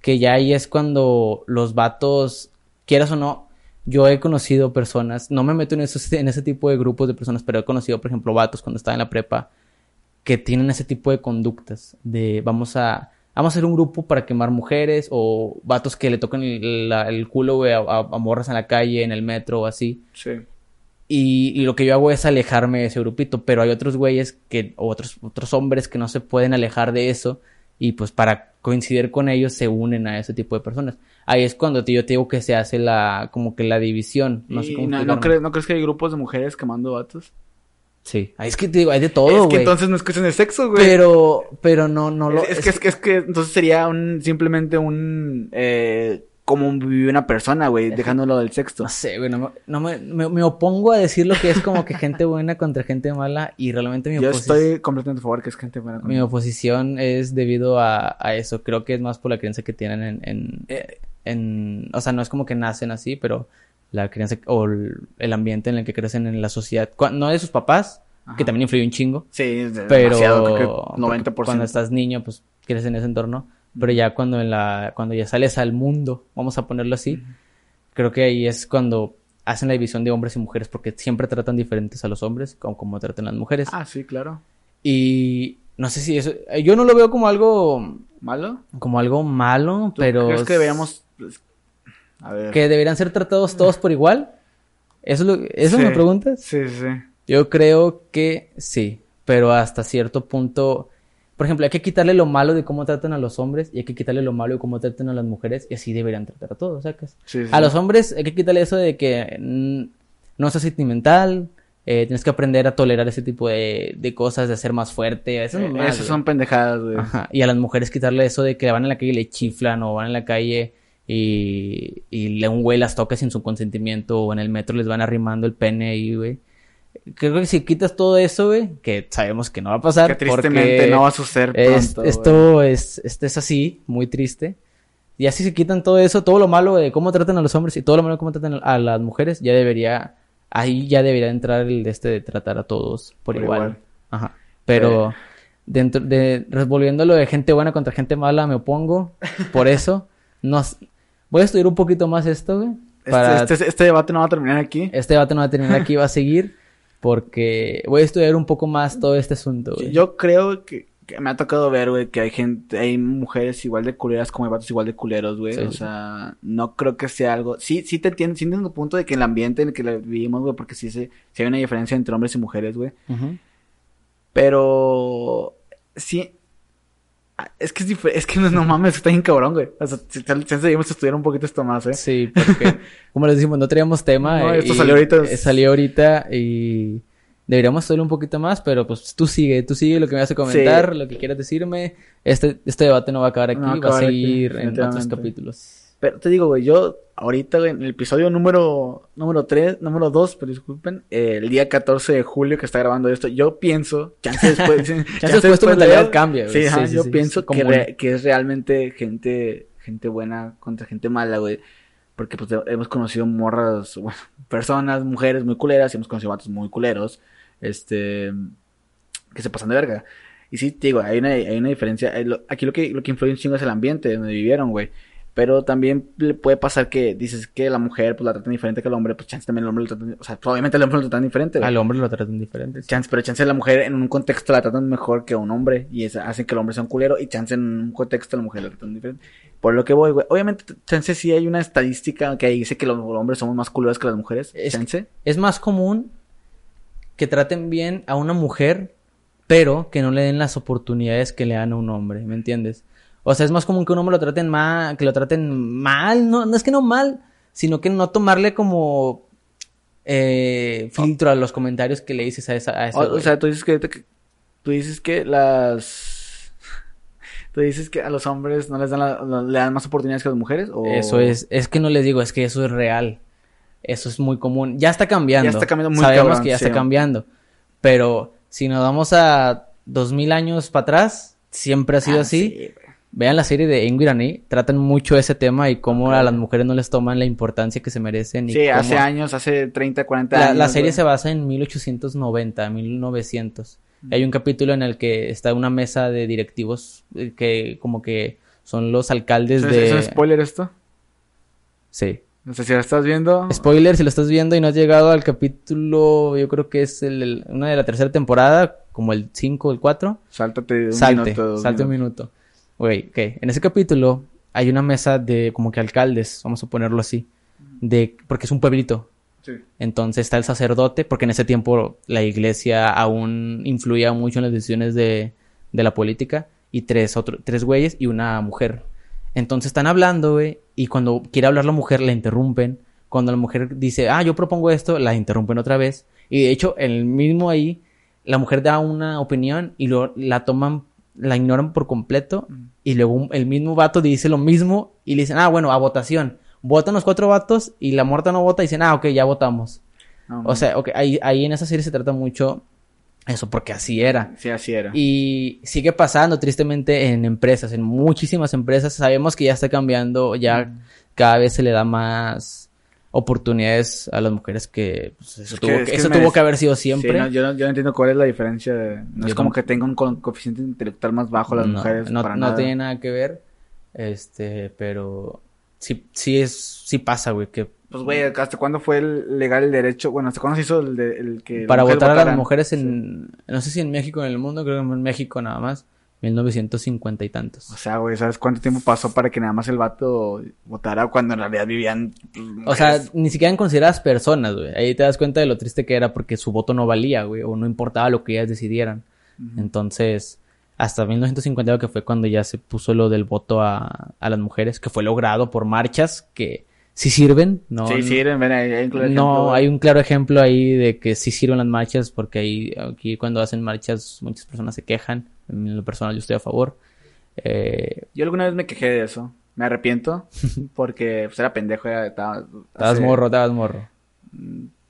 que ya ahí es cuando los vatos, quieras o no, yo he conocido personas, no me meto en, esos, en ese tipo de grupos de personas, pero he conocido, por ejemplo, vatos cuando estaba en la prepa, que tienen ese tipo de conductas, de vamos a, vamos a hacer un grupo para quemar mujeres, o vatos que le tocan el, la- el culo, a, a- morras en la calle, en el metro o así. Sí. Y, y lo que yo hago es alejarme de ese grupito, pero hay otros güeyes que, o otros, otros hombres que no se pueden alejar de eso, y pues para coincidir con ellos se unen a ese tipo de personas. Ahí es cuando te- yo te digo que se hace la, como que la división, no sé cómo no, no explicarme. crees, ¿No crees que hay grupos de mujeres quemando vatos? Sí, ahí es que te digo, hay de todo, es que güey. entonces no es cuestión de sexo, güey. Pero, pero no, no lo... es, es que, es que, es que entonces sería un, simplemente un, eh, como vive una persona, güey, dejándolo del sexo. No sé, güey, no, me, no me, me, me opongo a decir lo que es como que gente buena contra gente mala y realmente mi Yo oposición... estoy completamente a favor que es gente buena. con- Mi oposición es debido a, a eso. Creo que es más por la creencia que tienen en, en, Eh, en- O sea, no es como que nacen así, pero la creencia o el, ambiente en el que crecen en la sociedad. No de sus papás, Ajá. que también influye un chingo, Sí, pero demasiado, creo que porque 90%. cuando estás niño, pues creces en ese entorno. pero ya cuando en la, cuando ya sales al mundo, vamos a ponerlo así, creo que ahí es cuando hacen la división de hombres y mujeres, porque siempre tratan diferentes a los hombres, como, como tratan las mujeres. Ah, sí, claro. Y no sé si eso, yo no lo veo como algo, ¿Malo? como algo malo, ¿Tú pero... ¿Crees que deberíamos... A ver. que deberían ser tratados todos por igual? ¿Eso, es lo- ¿eso Sí. me preguntas? Sí, sí. Yo creo que sí, pero hasta cierto punto, por ejemplo, hay que quitarle lo malo de cómo tratan a los hombres y hay que quitarle lo malo de cómo tratan a las mujeres y así deberían tratar a todos, ¿sacas? Sí, sí. A los hombres hay que quitarle eso de que mm, no seas sentimental, eh, tienes que aprender a tolerar ese tipo de, de cosas, de ser más fuerte, eso Eh, es más, Esas son pendejadas, güey. Ajá, Y a las mujeres quitarle eso de que van en la calle y le chiflan o van en la calle y, y le un güey las toca sin su consentimiento o en el metro les van arrimando el pene ahí, güey. Creo que si quitas todo eso, güey, que sabemos que no va a pasar. Que tristemente porque no va a suceder es- pronto, esto es, esto es así, muy triste. Y así se quitan todo eso, todo lo malo de cómo tratan a los hombres y todo lo malo de cómo tratan a las mujeres, ya debería, ahí ya debería entrar el de este de tratar a todos por, Por igual. igual. Ajá. Pero dentro de, lo de gente buena contra gente mala, me opongo. Por eso, nos, voy a estudiar un poquito más esto, güey. Este, Para este, este debate no va a terminar aquí. este debate no va a terminar aquí, va a seguir. Porque voy a estudiar un poco más todo este asunto, güey. Yo creo que, que me ha tocado ver, güey, que hay gente, hay mujeres igual de culeras como hay vatos igual de culeros, güey. Sí, o sí. sea, no creo que sea algo. Sí, sí te entiendo, sí entiendo tu punto de que el ambiente en el que vivimos, güey, porque sí, se, sí hay una diferencia entre hombres y mujeres, güey. Pero sí. Es que es diferente, es que no, no mames, está bien cabrón, güey. O sea, si tal- chance debimos estudiar un poquito esto más, ¿eh? Sí, porque, como les decimos, no teníamos tema. No, eh, esto y- salió ahorita. eh, Salió ahorita y deberíamos estudiar un poquito más, pero pues tú sigue, tú sigue lo que me vas a comentar, lo que quieras decirme. Este, este debate no va a acabar aquí, No va a va a acabar aquí, seguir en otros capítulos. Pero te digo, güey, yo ahorita, güey, en el episodio número, número 3, número 2, pero disculpen, eh, el día 14 de julio que está grabando esto, yo pienso, chance después, chance después tu mentalidad cambia, güey. Sí, ajá, Sí, yo sí, pienso que, re- que es realmente gente, gente buena contra gente mala, güey. Porque pues hemos conocido morras, bueno, personas, mujeres muy culeras y hemos conocido vatos muy culeros, este, que se pasan de verga. Y sí, te digo, hay una, hay una diferencia. eh, Aquí lo que, lo que influye un chingo es el ambiente donde vivieron, güey. Pero también le puede pasar que dices que la mujer pues la tratan diferente que el hombre, pues chance también el hombre lo tratan, o sea, obviamente el hombre lo tratan diferente, güey. Al hombre lo tratan diferente. sí. Chance, pero chance la mujer en un contexto la tratan mejor que a un hombre y es, hacen que el hombre sea un culero y chance en un contexto la mujer la tratan diferente. Por lo que voy, güey. Obviamente, chance sí hay una estadística que dice que los hombres somos más culeros que las mujeres. Es- chance. Es más común que traten bien a una mujer, pero que no le den las oportunidades que le dan a un hombre, ¿me entiendes? O sea, es más común que un hombre lo traten mal, que lo traten mal, no, no es que no mal, sino que no tomarle como eh, filtro a los comentarios que le dices a esa, a O, sea, tú dices que, que- tú dices que las tú dices que a los hombres no les dan la- no le dan más oportunidades que a las mujeres o Eso es, es que no les digo, es que eso es real. Eso es muy común. Ya está cambiando. Ya está cambiando muy Sabemos cabrón, que ya sí. está cambiando. Pero si nos vamos a dos mil años para atrás, siempre ha sido Ah, así. sí. Vean la serie de Ingrid tratan mucho ese tema y cómo a las mujeres no les toman la importancia que se merecen. Y Sí, hace años, hace 30, 40 La, años. la serie güey. se basa en 1890, 1900. Hay un capítulo en el que está una mesa de directivos eh, que como que son los alcaldes ¿Es, de... es un spoiler esto? Sí. No sé si lo estás viendo. Spoiler, si lo estás viendo y no has llegado al capítulo, yo creo que es el, el- una de la tercera temporada, como el 5 o el 4, Sáltate un salte, minuto. salte un minuto. Güey, ok, en ese capítulo hay una mesa de como que alcaldes, vamos a ponerlo así, de porque es un pueblito. Sí. Entonces está el sacerdote, porque en ese tiempo la iglesia aún influía mucho en las decisiones de, de la política, y tres, otro, tres güeyes y una mujer. Entonces están hablando, güey, y cuando quiere hablar la mujer, la interrumpen. Cuando la mujer dice, ah, yo propongo esto, la interrumpen otra vez. Y de hecho, el mismo ahí, la mujer da una opinión y lo, la toman, la ignoran por completo. Y luego el mismo vato dice lo mismo y le dicen, ah, bueno, a votación. Votan los cuatro vatos y la muerta no vota y dicen, ah, ok, ya votamos. O sea, ok, ahí, ahí en esa serie se trata mucho eso, porque así era. Sí, así era. Y sigue pasando tristemente en empresas, en muchísimas empresas. Sabemos que ya está cambiando, ya cada vez se le da más oportunidades a las mujeres que pues, eso, Es tuvo, que- que, es que eso tuvo que haber sido siempre. Sí, no, yo, no, yo no entiendo cuál es la diferencia. de- no Yo es como que tenga un co- coeficiente intelectual más bajo las mujeres. no, para no nada. tiene nada que ver. Este, pero sí, sí es, sí pasa, güey, que Pues, güey, ¿hasta cuándo fue el legal el derecho? Bueno, ¿hasta cuándo se hizo el, de- el que... para votar a las mujeres en, no sé si en México o en el mundo, creo que en México nada más, 1950 y tantos. O sea, güey, ¿sabes cuánto tiempo pasó para que nada más el vato votara cuando en realidad vivían... pues, O sea, ni siquiera eran consideradas personas, güey. Ahí te das cuenta de lo triste que era porque su voto no valía, güey, o no importaba lo que ellas decidieran. Entonces, hasta 1950 que fue cuando ya se puso lo del voto a, a las mujeres, que fue logrado por marchas que sí sirven, ¿no? sí, sí, ven, ahí hay un claro ejemplo, No, hay un claro ejemplo ahí de que sí sirven las marchas, porque ahí, aquí cuando hacen marchas muchas personas se quejan. En lo personal yo estoy a favor. Eh, Yo alguna vez me quejé de eso. Me arrepiento porque pues, era pendejo. Era, estaba, estabas hace- morro, estabas morro.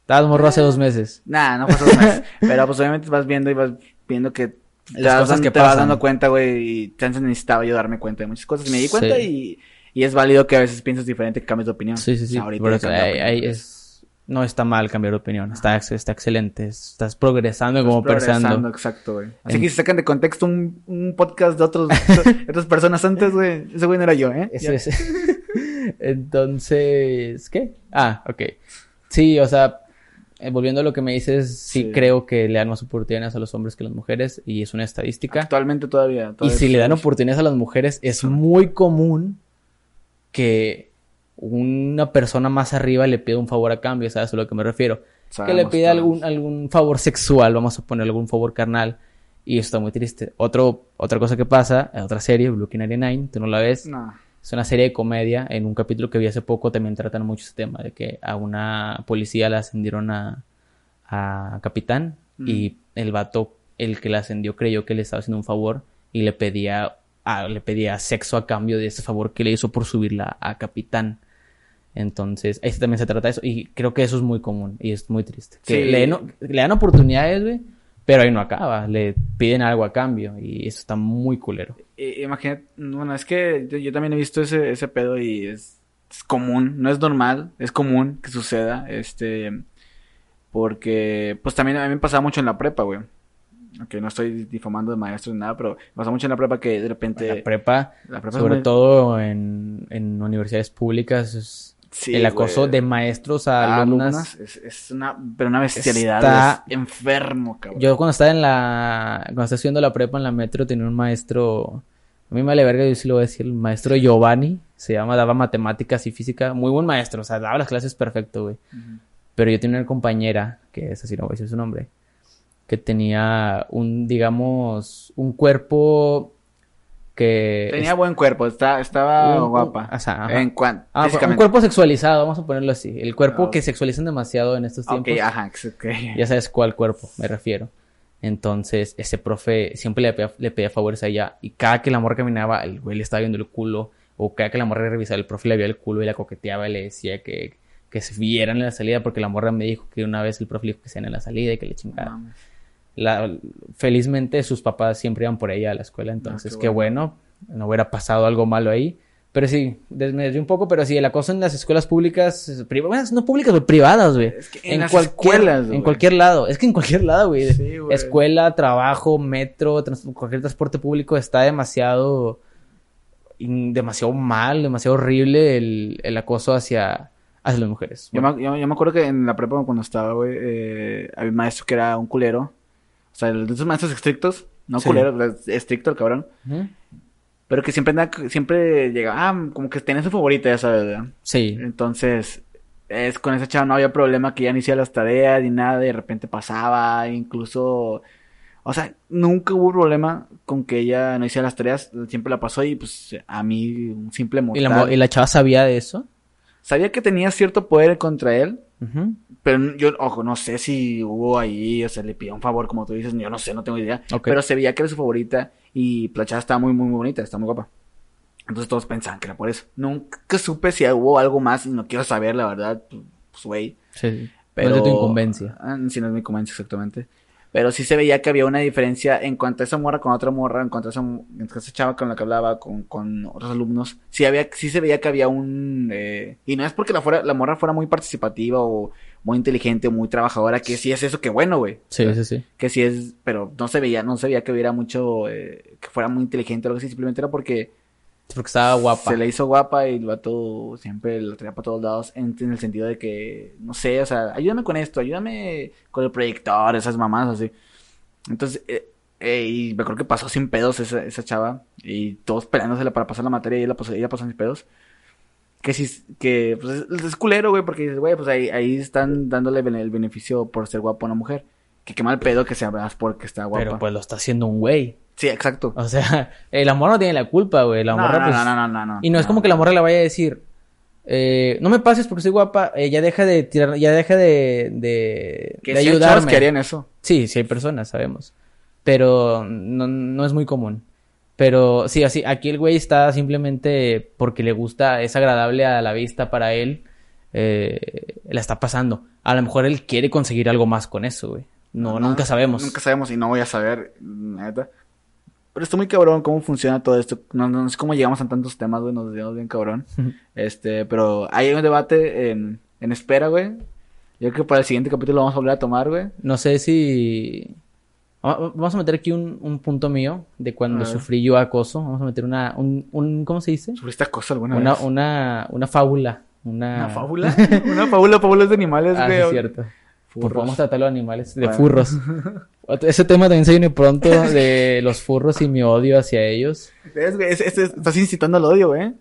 Estabas morro hace dos meses. Nah, no fue dos meses. Pero pues obviamente vas viendo y vas viendo que... Las cosas que te vas dando cuenta, güey, y chance necesitaba yo darme cuenta de muchas cosas. Y me di cuenta Sí. y, y es válido que a veces pienses diferente, que cambies de opinión. Sí, sí, O sí. sea, ahorita por eso, ahí- es, no está mal cambiar de opinión. Está, está excelente. Estás progresando como Estás progresando, pensando. exacto, güey. Así En- que si sacan de contexto un, un podcast de otros, otras personas antes, güey, ese güey no era yo, ¿eh? Eso es. Entonces, ¿qué? Ah, ok. Sí, o sea, eh, volviendo a lo que me dices, sí, Sí. creo que le dan más oportunidades a los hombres que a las mujeres y es una estadística. Actualmente todavía. Y si le dan es- oportunidades a las mujeres, es muy común que una persona más arriba le pida un favor a cambio, ¿sabes a lo que me refiero? que le pida algún, algún favor sexual, vamos a poner algún favor carnal. Y eso está muy triste. Otro, otra cosa que pasa, otra serie, Blue 99, tú no la ves. No. Es una serie de comedia. En un capítulo que vi hace poco también tratan mucho ese tema de que a una policía la ascendieron a, a capitán Mm. y el vato, el que la ascendió, creyó que le estaba haciendo un favor y le pedía, a- le pedía sexo a cambio de ese favor que le hizo por subirla a capitán. Entonces, ahí también se trata de eso. Y creo que eso es muy común y es muy triste. Que Sí. le, dan oportunidades, güey, pero ahí no acaba. Le piden algo a cambio y eso está muy culero. I- Imagínate, bueno, es que yo, yo también he visto ese, ese pedo y es, es común, no es normal, es común que suceda, este, porque, pues también a mí me pasaba mucho en la prepa, güey. Aunque no estoy difamando de maestros ni nada, pero me pasaba mucho en la prepa que de repente... la prepa, la prepa es sobre muy- todo en, en universidades públicas, es Sí, el acoso güey. de maestros a a alumnas. alumnas es, es una, pero una bestialidad, Está- es enfermo, cabrón. Yo cuando estaba en la, cuando estaba estudiando la prepa en la metro tenía un maestro, a mí me vale verga, yo sí lo voy a decir, el maestro Giovanni, se llama, daba matemáticas y física, muy buen maestro, o sea, daba las clases perfecto, güey. Pero yo tenía una compañera, que es así, no voy a decir su nombre, que tenía un, digamos, un cuerpo que... Tenía buen cuerpo, está, estaba Un- guapa. o sea, ajá. en cuanto, Ah, un cuerpo sexualizado, vamos a ponerlo así. El cuerpo que sexualizan demasiado en estos tiempos. ajá, ok. Ya sabes cuál cuerpo me refiero. Entonces, ese profe siempre le pedía, le pedía favores a ella. Y cada que la morra caminaba, el güey le estaba viendo el culo. O cada que la morra revisaba, el profe le veía el culo y la coqueteaba y le decía que, que se vieran en la salida. Porque la morra me dijo que una vez el profe le dijo que se en la salida y que le chingara. La, felizmente sus papás siempre iban por ella a la escuela. Entonces, Ah, qué qué bueno. No hubiera pasado algo malo ahí. Pero sí, des- me desvié un poco, pero sí, el acoso en las escuelas públicas, priva- bueno, no públicas, pero privadas, güey. Es que en las escuelas, güey. En cualquier lado. Es que en cualquier lado, güey. Sí. Escuela, trabajo, metro, trans- cualquier transporte público está demasiado, demasiado mal, demasiado horrible el, el acoso hacia, hacia las mujeres. Yo, Bueno, me, yo, yo me acuerdo que en la prepa cuando estaba, güey, eh, había un maestro que era un culero. O sea, de esos maestros estrictos, no Sí. culero, es estricto el cabrón. Pero que siempre siempre llegaba, ah, como que tenía su favorita, ya sabes, ¿verdad? Sí. Entonces, es con esa chava no había problema que ya ni hacía las tareas ni nada, y de repente pasaba, incluso, o sea, nunca hubo problema con que ella no hiciera las tareas, siempre la pasó y pues a mí un simple ¿Y mortal. la, y la chava sabía de eso? Sabía que tenía cierto poder contra él, Pero yo, ojo, no sé si hubo ahí, o sea, le pidió un favor, como tú dices, yo no sé, no tengo idea. Pero se veía que era su favorita y la chava estaba muy, muy, muy bonita, está muy guapa. Entonces todos pensaban que era por eso. Nunca supe si hubo algo más y no quiero saber, la verdad, pues, güey. Sí. Pero... No es de tu incumbencia. Ah, sí, no es mi incumbencia, exactamente. Pero sí se veía que había una diferencia en cuanto a esa morra con otra morra, en cuanto a esa, en cuanto a esa chava con la que hablaba, con, con otros alumnos. Sí, había, sí se veía que había un... eh, y no es porque la, fuera, la morra fuera muy participativa o muy inteligente o muy trabajadora, que sí es eso, que bueno, güey. Sí, sí, sí. Que sí es... Pero no se veía, no se veía que hubiera mucho... eh, que fuera muy inteligente o algo así. Simplemente era porque... Porque estaba guapa. Se le hizo guapa y el vato siempre la traía para todos lados en, en el sentido de que, no sé, o sea, ayúdame con esto, ayúdame con el proyector, esas mamás así. Entonces, eh, eh, y me acuerdo que pasó sin pedos esa, esa chava y todos peleándosela para pasar la materia y ella, pasó, ella pasó sin pedos. Que sí, que pues es, es culero, güey, porque dices, güey, pues ahí, ahí están dándole el beneficio por ser guapo a una mujer. Que qué mal pedo que sea más porque está guapa. Pero pues lo está haciendo un güey. Sí, exacto. O sea, el amor no tiene la culpa, güey. La No, morra, no, pues. no, no, no, no, no. y no, es como que la morra le vaya a decir. eh, no me pases porque soy guapa. eh, ya deja de tirar. Ya deja de. de, Que de chavas ayudarme. que harían eso. Sí, sí hay personas, sabemos. Pero no, no es muy común. Pero sí, así, aquí el güey está simplemente porque le gusta, es agradable a la vista para él, eh, la está pasando. A lo mejor él quiere conseguir algo más con eso, güey. No, nunca sabemos. Nunca sabemos y no voy a saber, neta. Pero está muy cabrón cómo funciona todo esto. No, no sé cómo llegamos a tantos temas, güey. Nos desviamos bien cabrón. este, pero hay un debate en, en espera, güey. Yo creo que para el siguiente capítulo lo vamos a volver a tomar, güey. No sé si... Va- Vamos a meter aquí un, un punto mío de cuando sufrí yo acoso. Vamos a meter una... Un, un- ¿Cómo se dice? ¿Sufriste acoso alguna Una, vez? una, una fábula. Una, ¿Una fábula? una fábula, fábulas de animales, Ah, güey. sí, es cierto. Por Furros. vamos a tratar los animales, de Bueno. furros. Ese tema también se viene pronto de los furros y mi odio hacia ellos. ¿Ves, güey? Es- es- es- estás incitando al odio, güey.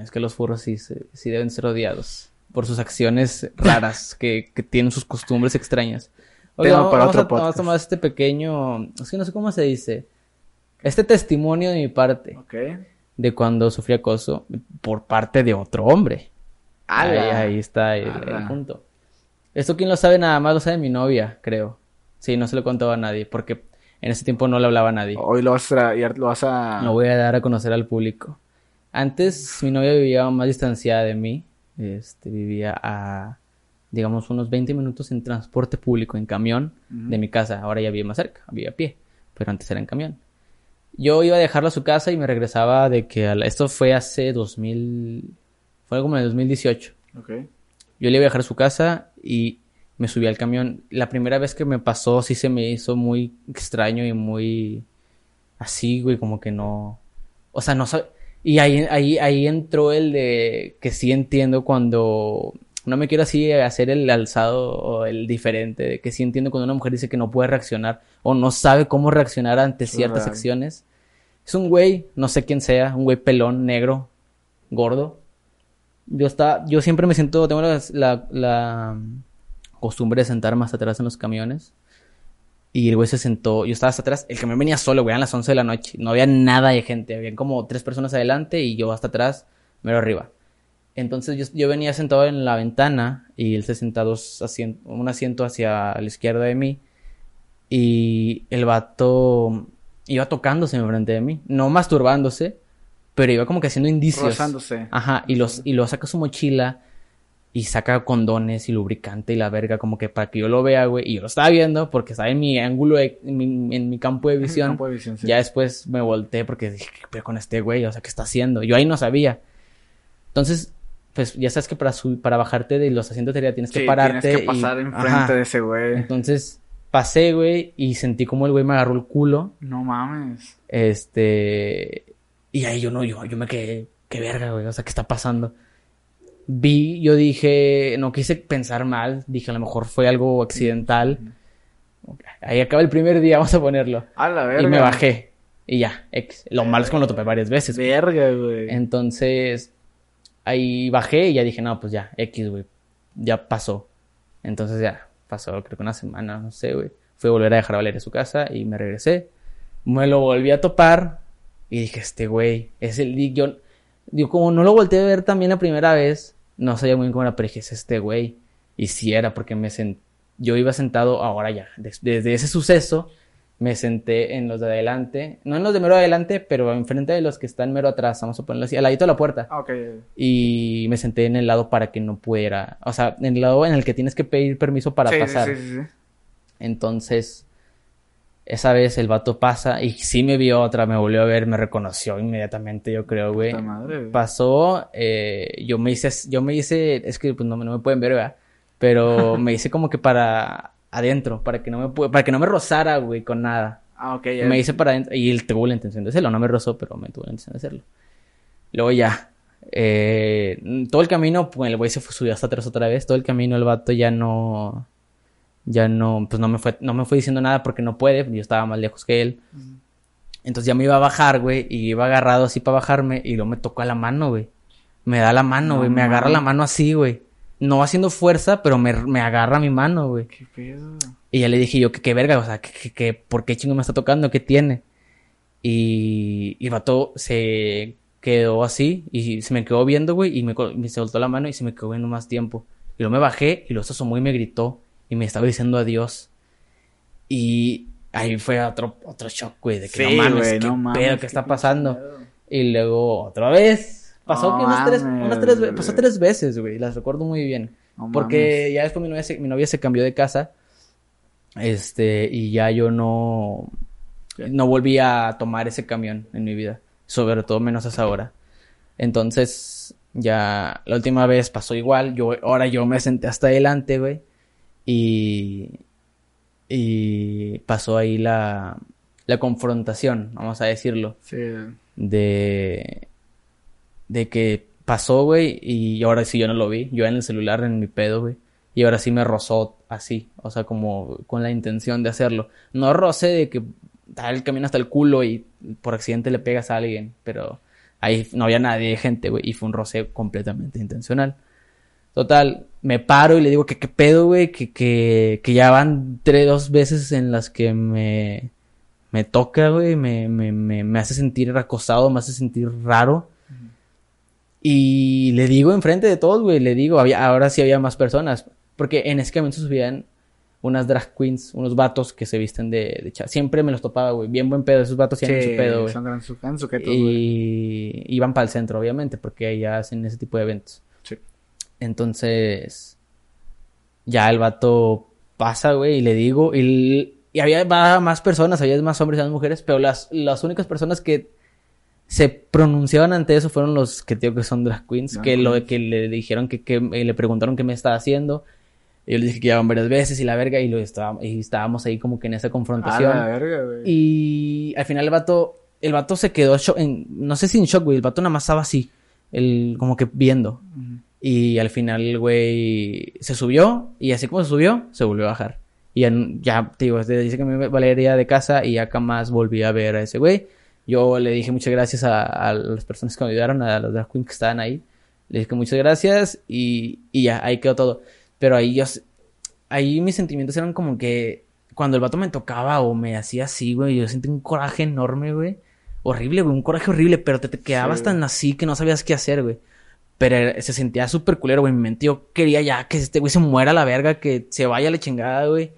Es que los furros sí, sí deben ser odiados por sus acciones raras que, que tienen sus costumbres extrañas. Oye, Tema vamos, para vamos otro a, vamos a podcast. tomar este pequeño, es que no sé cómo se dice, este testimonio de mi parte de cuando sufrí acoso por parte de otro hombre. Ahí, ahí está el, punto. Esto quién lo sabe nada más lo sabe mi novia, creo. Sí, no se lo contaba a nadie, porque en ese tiempo no le hablaba a nadie. Hoy lo vas a, lo vas a... Lo voy a dar a conocer al público. Antes mi novia vivía más distanciada de mí. Este, vivía a, digamos, unos 20 minutos en transporte público, en camión, de mi casa. Ahora ya vive más cerca, vive a pie, pero antes era en camión. Yo iba a dejarla a su casa y me regresaba de que... a la- Esto fue hace 2000... Fue como en el 2018. Ok. Yo le iba a dejar a su casa y me subí al camión. La primera vez que me pasó sí se me hizo muy extraño y muy así, güey, como que no. O sea, no sab- Y ahí, ahí, ahí entró el de que sí entiendo cuando. No me quiero así hacer el alzado o el diferente, de que sí entiendo cuando una mujer dice que no puede reaccionar o no sabe cómo reaccionar ante ciertas real. acciones. Es un güey, no sé quién sea, un güey pelón, negro, gordo. Yo está, yo siempre me siento, tengo la, la, costumbre de sentarme hasta atrás en los camiones. Y el güey se sentó, yo estaba hasta atrás, el camión venía solo, güey, eran las 11 de la noche, no había nada de gente, habían como tres personas adelante y yo hasta atrás, mero arriba. Entonces yo, yo venía sentado en la ventana y él se asien- un asiento hacia la izquierda de mí y el vato iba tocándose enfrente de mí, no masturbándose, pero iba como que haciendo indicios. Rozándose. Ajá, y los, y lo saca su mochila y saca condones y lubricante y la verga, como que para que yo lo vea, güey. Y yo lo estaba viendo porque estaba en mi ángulo, de- en, mi, en mi campo de visión. Campo de visión, sí. Ya después me volteé porque dije, ¿qué pedo con este güey? O sea, ¿qué está haciendo? Yo ahí no sabía. Entonces, pues ya sabes que para subir, para bajarte de los asientos de atrás tienes que pararte. tienes que y- pasar enfrente Ajá. de ese güey. Entonces, pasé, güey, y sentí como el güey me agarró el culo. No mames. Este. Y ahí yo no, yo, yo me quedé. Qué verga, güey. O sea, ¿qué está pasando? Vi, yo dije, no quise pensar mal. Dije, a lo mejor fue algo accidental. Ahí acaba el primer día, vamos a ponerlo. A la verga. Y me bajé. Y ya. Lo malo es que me lo topé varias veces. Verga, güey. Entonces, ahí bajé y ya dije, no, pues ya, X, güey. Ya pasó. Entonces ya, pasó creo que una semana, no sé, güey. Fui a volver a dejar a Valeria a su casa y me regresé. Me lo volví a topar y dije, este güey, es el... y Yo, yo como no lo volteé a ver también la primera vez, no sabía muy bien cómo era, pero dije, es este güey. Y sí era porque me sent... Yo iba sentado, ahora ya, des- desde ese suceso, me senté en los de adelante, no en los de mero adelante, pero enfrente de los que están mero atrás, vamos a ponerlo así, al ladito de la puerta. Ah, ok. Y me senté en el lado para que no pudiera, o sea, en el lado en el que tienes que pedir permiso para Sí, pasar. Sí, sí, sí. Entonces, esa vez el vato pasa y sí me vio otra, me volvió a ver, me reconoció inmediatamente, yo creo, güey. Puta madre, güey. Pasó, eh, yo me hice, yo me hice, es que pues no, me- no me pueden ver, ¿verdad? Pero me hice como que para adentro, para que no me, para que no me rozara, güey, con nada. Ah, ok. ya. Me hice para adentro y él tuvo la intención de hacerlo, no me rozó, pero me tuvo la intención de hacerlo. Luego ya. eh, todo el camino, pues el güey se fue, subió hasta atrás otra vez. Todo el camino el vato ya no. Ya no, pues no me fue, no me fue diciendo nada porque no puede, yo estaba más lejos que él. Entonces ya me iba a bajar, güey, y iba agarrado así para bajarme, y luego me tocó a la mano, güey. Me da la mano, No güey, me agarra la mano así, güey. No haciendo fuerza, pero me, me agarra mi mano, güey. ¿Qué pedo? Y ya le dije yo, que qué verga, o sea, que, que, ¿por qué chingo me está tocando? ¿Qué tiene? Y, y el vato se quedó así y se me quedó viendo, güey, y me, me soltó la mano y se me quedó viendo más tiempo. Y luego me bajé y se asomó y me gritó y me estaba diciendo adiós. Y ahí fue otro, otro shock, güey, de que no Sí, mames, güey, qué no pedo, mames, qué qué está pasando. pedo. Y luego otra vez. Pasó No que unas tres, unas tres pasó tres veces, güey, las recuerdo muy bien. No Porque mames. ya después mi novia, se, mi novia se cambió de casa. Este, y ya yo no, no volví a tomar ese camión en mi vida. Sobre todo menos a esa hora. Entonces, ya la última vez pasó igual. Yo, ahora yo me senté hasta adelante, güey. Y, y pasó ahí la, la confrontación, vamos a decirlo Sí. de de que pasó, güey, y ahora sí yo no lo vi, yo en el celular en mi pedo, güey, y ahora sí me rozó así, o sea, como con la intención de hacerlo. No roce de que da el camino hasta el culo y por accidente le pegas a alguien, pero ahí no había nadie, gente, güey, y fue un roce completamente intencional. Total, me paro y le digo que qué pedo, güey, que, que, que ya van tres, dos veces en las que me, me toca, güey, me, me, me, me hace sentir acosado, me hace sentir raro. Y le digo enfrente de todos, güey, le digo, había, ahora sí había más personas, porque en ese se subían unas drag queens, unos vatos que se visten de, de Siempre me los topaba, güey, bien buen pedo, esos vatos tienen Sí, su pedo, güey. son gran su- gran sujetos, güey. Y iban para el centro, obviamente, porque allá hacen ese tipo de eventos. Entonces, ya el vato pasa, güey, y le digo, y, y había más personas, había más hombres y más mujeres, pero las, las únicas personas que se pronunciaban ante eso fueron los que digo que son drag queens, que lo que le dijeron que, que eh, le preguntaron qué me estaba haciendo. Y yo le dije que llevaban varias veces y la verga, y lo estaba, y estábamos ahí como que en esa confrontación. la verga, güey. Y al final el vato, el vato se quedó en, no sé si en shock, güey, el vato nada más estaba así, el, como que viendo. Y al final el güey se subió y así como se subió, se volvió a bajar. Y ya, ya te digo, desde- dice que me valería de casa y ya jamás volví a ver a ese güey. Yo le dije muchas gracias a, a las personas que me ayudaron, a los drag queens que estaban ahí. Le dije muchas gracias y, y ya, ahí quedó todo. Pero ahí yo, ahí mis sentimientos eran como que cuando el vato me tocaba o me hacía así, güey, yo sentí un coraje enorme, güey. Horrible, güey, un coraje horrible, pero te, te quedabas Sí. tan así que no sabías qué hacer, güey. Pero se sentía súper culero, güey. Mi mente yo quería ya que este güey se muera a la verga, que se vaya a la chingada, güey.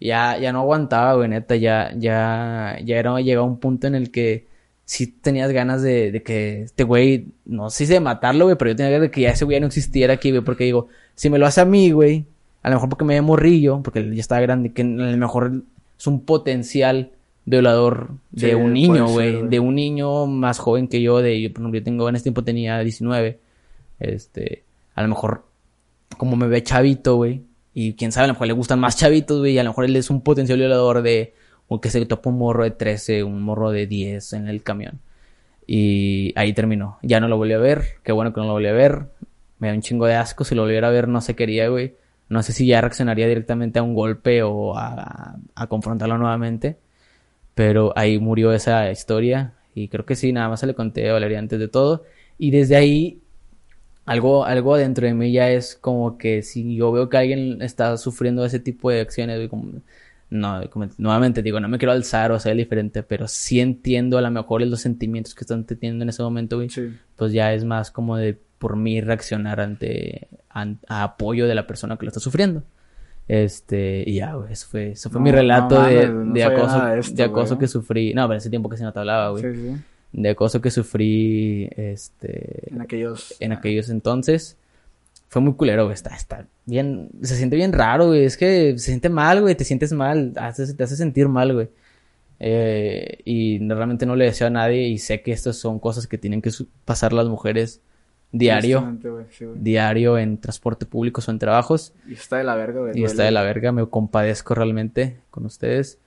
Ya, ya no aguantaba, güey, neta. Ya, ya, ya era llegado un punto en el que sí tenías ganas de, de que este güey, no sé si de matarlo, güey, pero yo tenía ganas de que ya ese güey no existiera aquí, güey. Porque digo, si me lo hace a mí, güey, a lo mejor porque me ve morrillo, porque él ya estaba grande, que a lo mejor es un potencial violador de Sí, un niño, güey. güey. De un niño más joven que yo, de, por ejemplo, yo tengo, en este tiempo tenía 19. Este, a lo mejor, como me ve chavito, güey, y quién sabe, a lo mejor le gustan más chavitos, güey, y a lo mejor él es un potencial violador de, o que se topa un morro de 13, un morro de 10 en el camión. Y ahí terminó. Ya no lo volví a ver, qué bueno que no lo volví a ver. Me da un chingo de asco, si lo volviera a ver no se quería, güey. No sé si ya reaccionaría directamente a un golpe o a, a confrontarlo nuevamente. Pero ahí murió esa historia. Y creo que sí, nada más se le conté a Valeria antes de todo. Y desde ahí, algo, algo dentro de mí ya es como que si yo veo que alguien está sufriendo ese tipo de acciones, como, no, como- nuevamente digo, no me quiero alzar o ser diferente, pero sí entiendo a lo mejor los sentimientos que están teniendo en ese momento, güey. Sí. Pues ya es más como de por mí reaccionar ante an- a apoyo de la persona que lo está sufriendo. Este, y ya, güey, eso fue, eso fue No, mi relato no de, no de acoso, de esto, de acoso que sufrí. No, pero ese tiempo que sí no te hablaba, güey. Sí, sí. De acoso que sufrí, este, En aquellos. en aquellos entonces. Fue muy culero, güey. Está, está bien, se siente bien raro, güey. Es que se siente mal, güey. Te sientes mal. Te hace sentir mal, güey. Eh, y realmente no le deseo a nadie y sé que estas son cosas que tienen que pasar las mujeres diario, sí, güey. diario en transporte público o en trabajos. Y está de la verga, güey. Y está de la verga, me compadezco realmente con ustedes.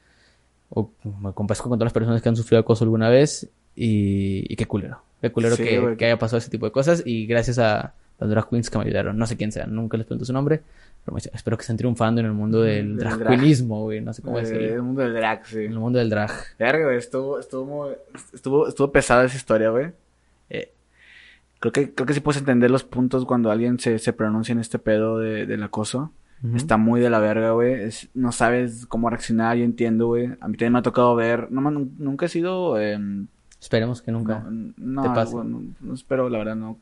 O me compadezco con todas las personas que han sufrido acoso alguna vez. Y, y qué culero. Qué culero Sí, que, que haya pasado ese tipo de cosas. Y gracias a las drag queens que me ayudaron. No sé quién sean, nunca les pregunto su nombre. Pero me- espero que estén triunfando en el mundo del Del drag drag. queenismo, güey. No sé cómo Eh, decirlo. el mundo del drag, sí. En el mundo del drag. Verga, güey, estuvo, estuvo, estuvo, estuvo pesada esa historia, güey. Eh, creo que, creo que sí puedes entender los puntos cuando alguien se, se pronuncia en este pedo de, del acoso. Está muy de la verga, güey. No sabes cómo reaccionar, yo entiendo, güey. A mí también me ha tocado ver. No, nunca he sido. em, Esperemos que nunca. no, no, te pase. güey, no, espero, la verdad, no.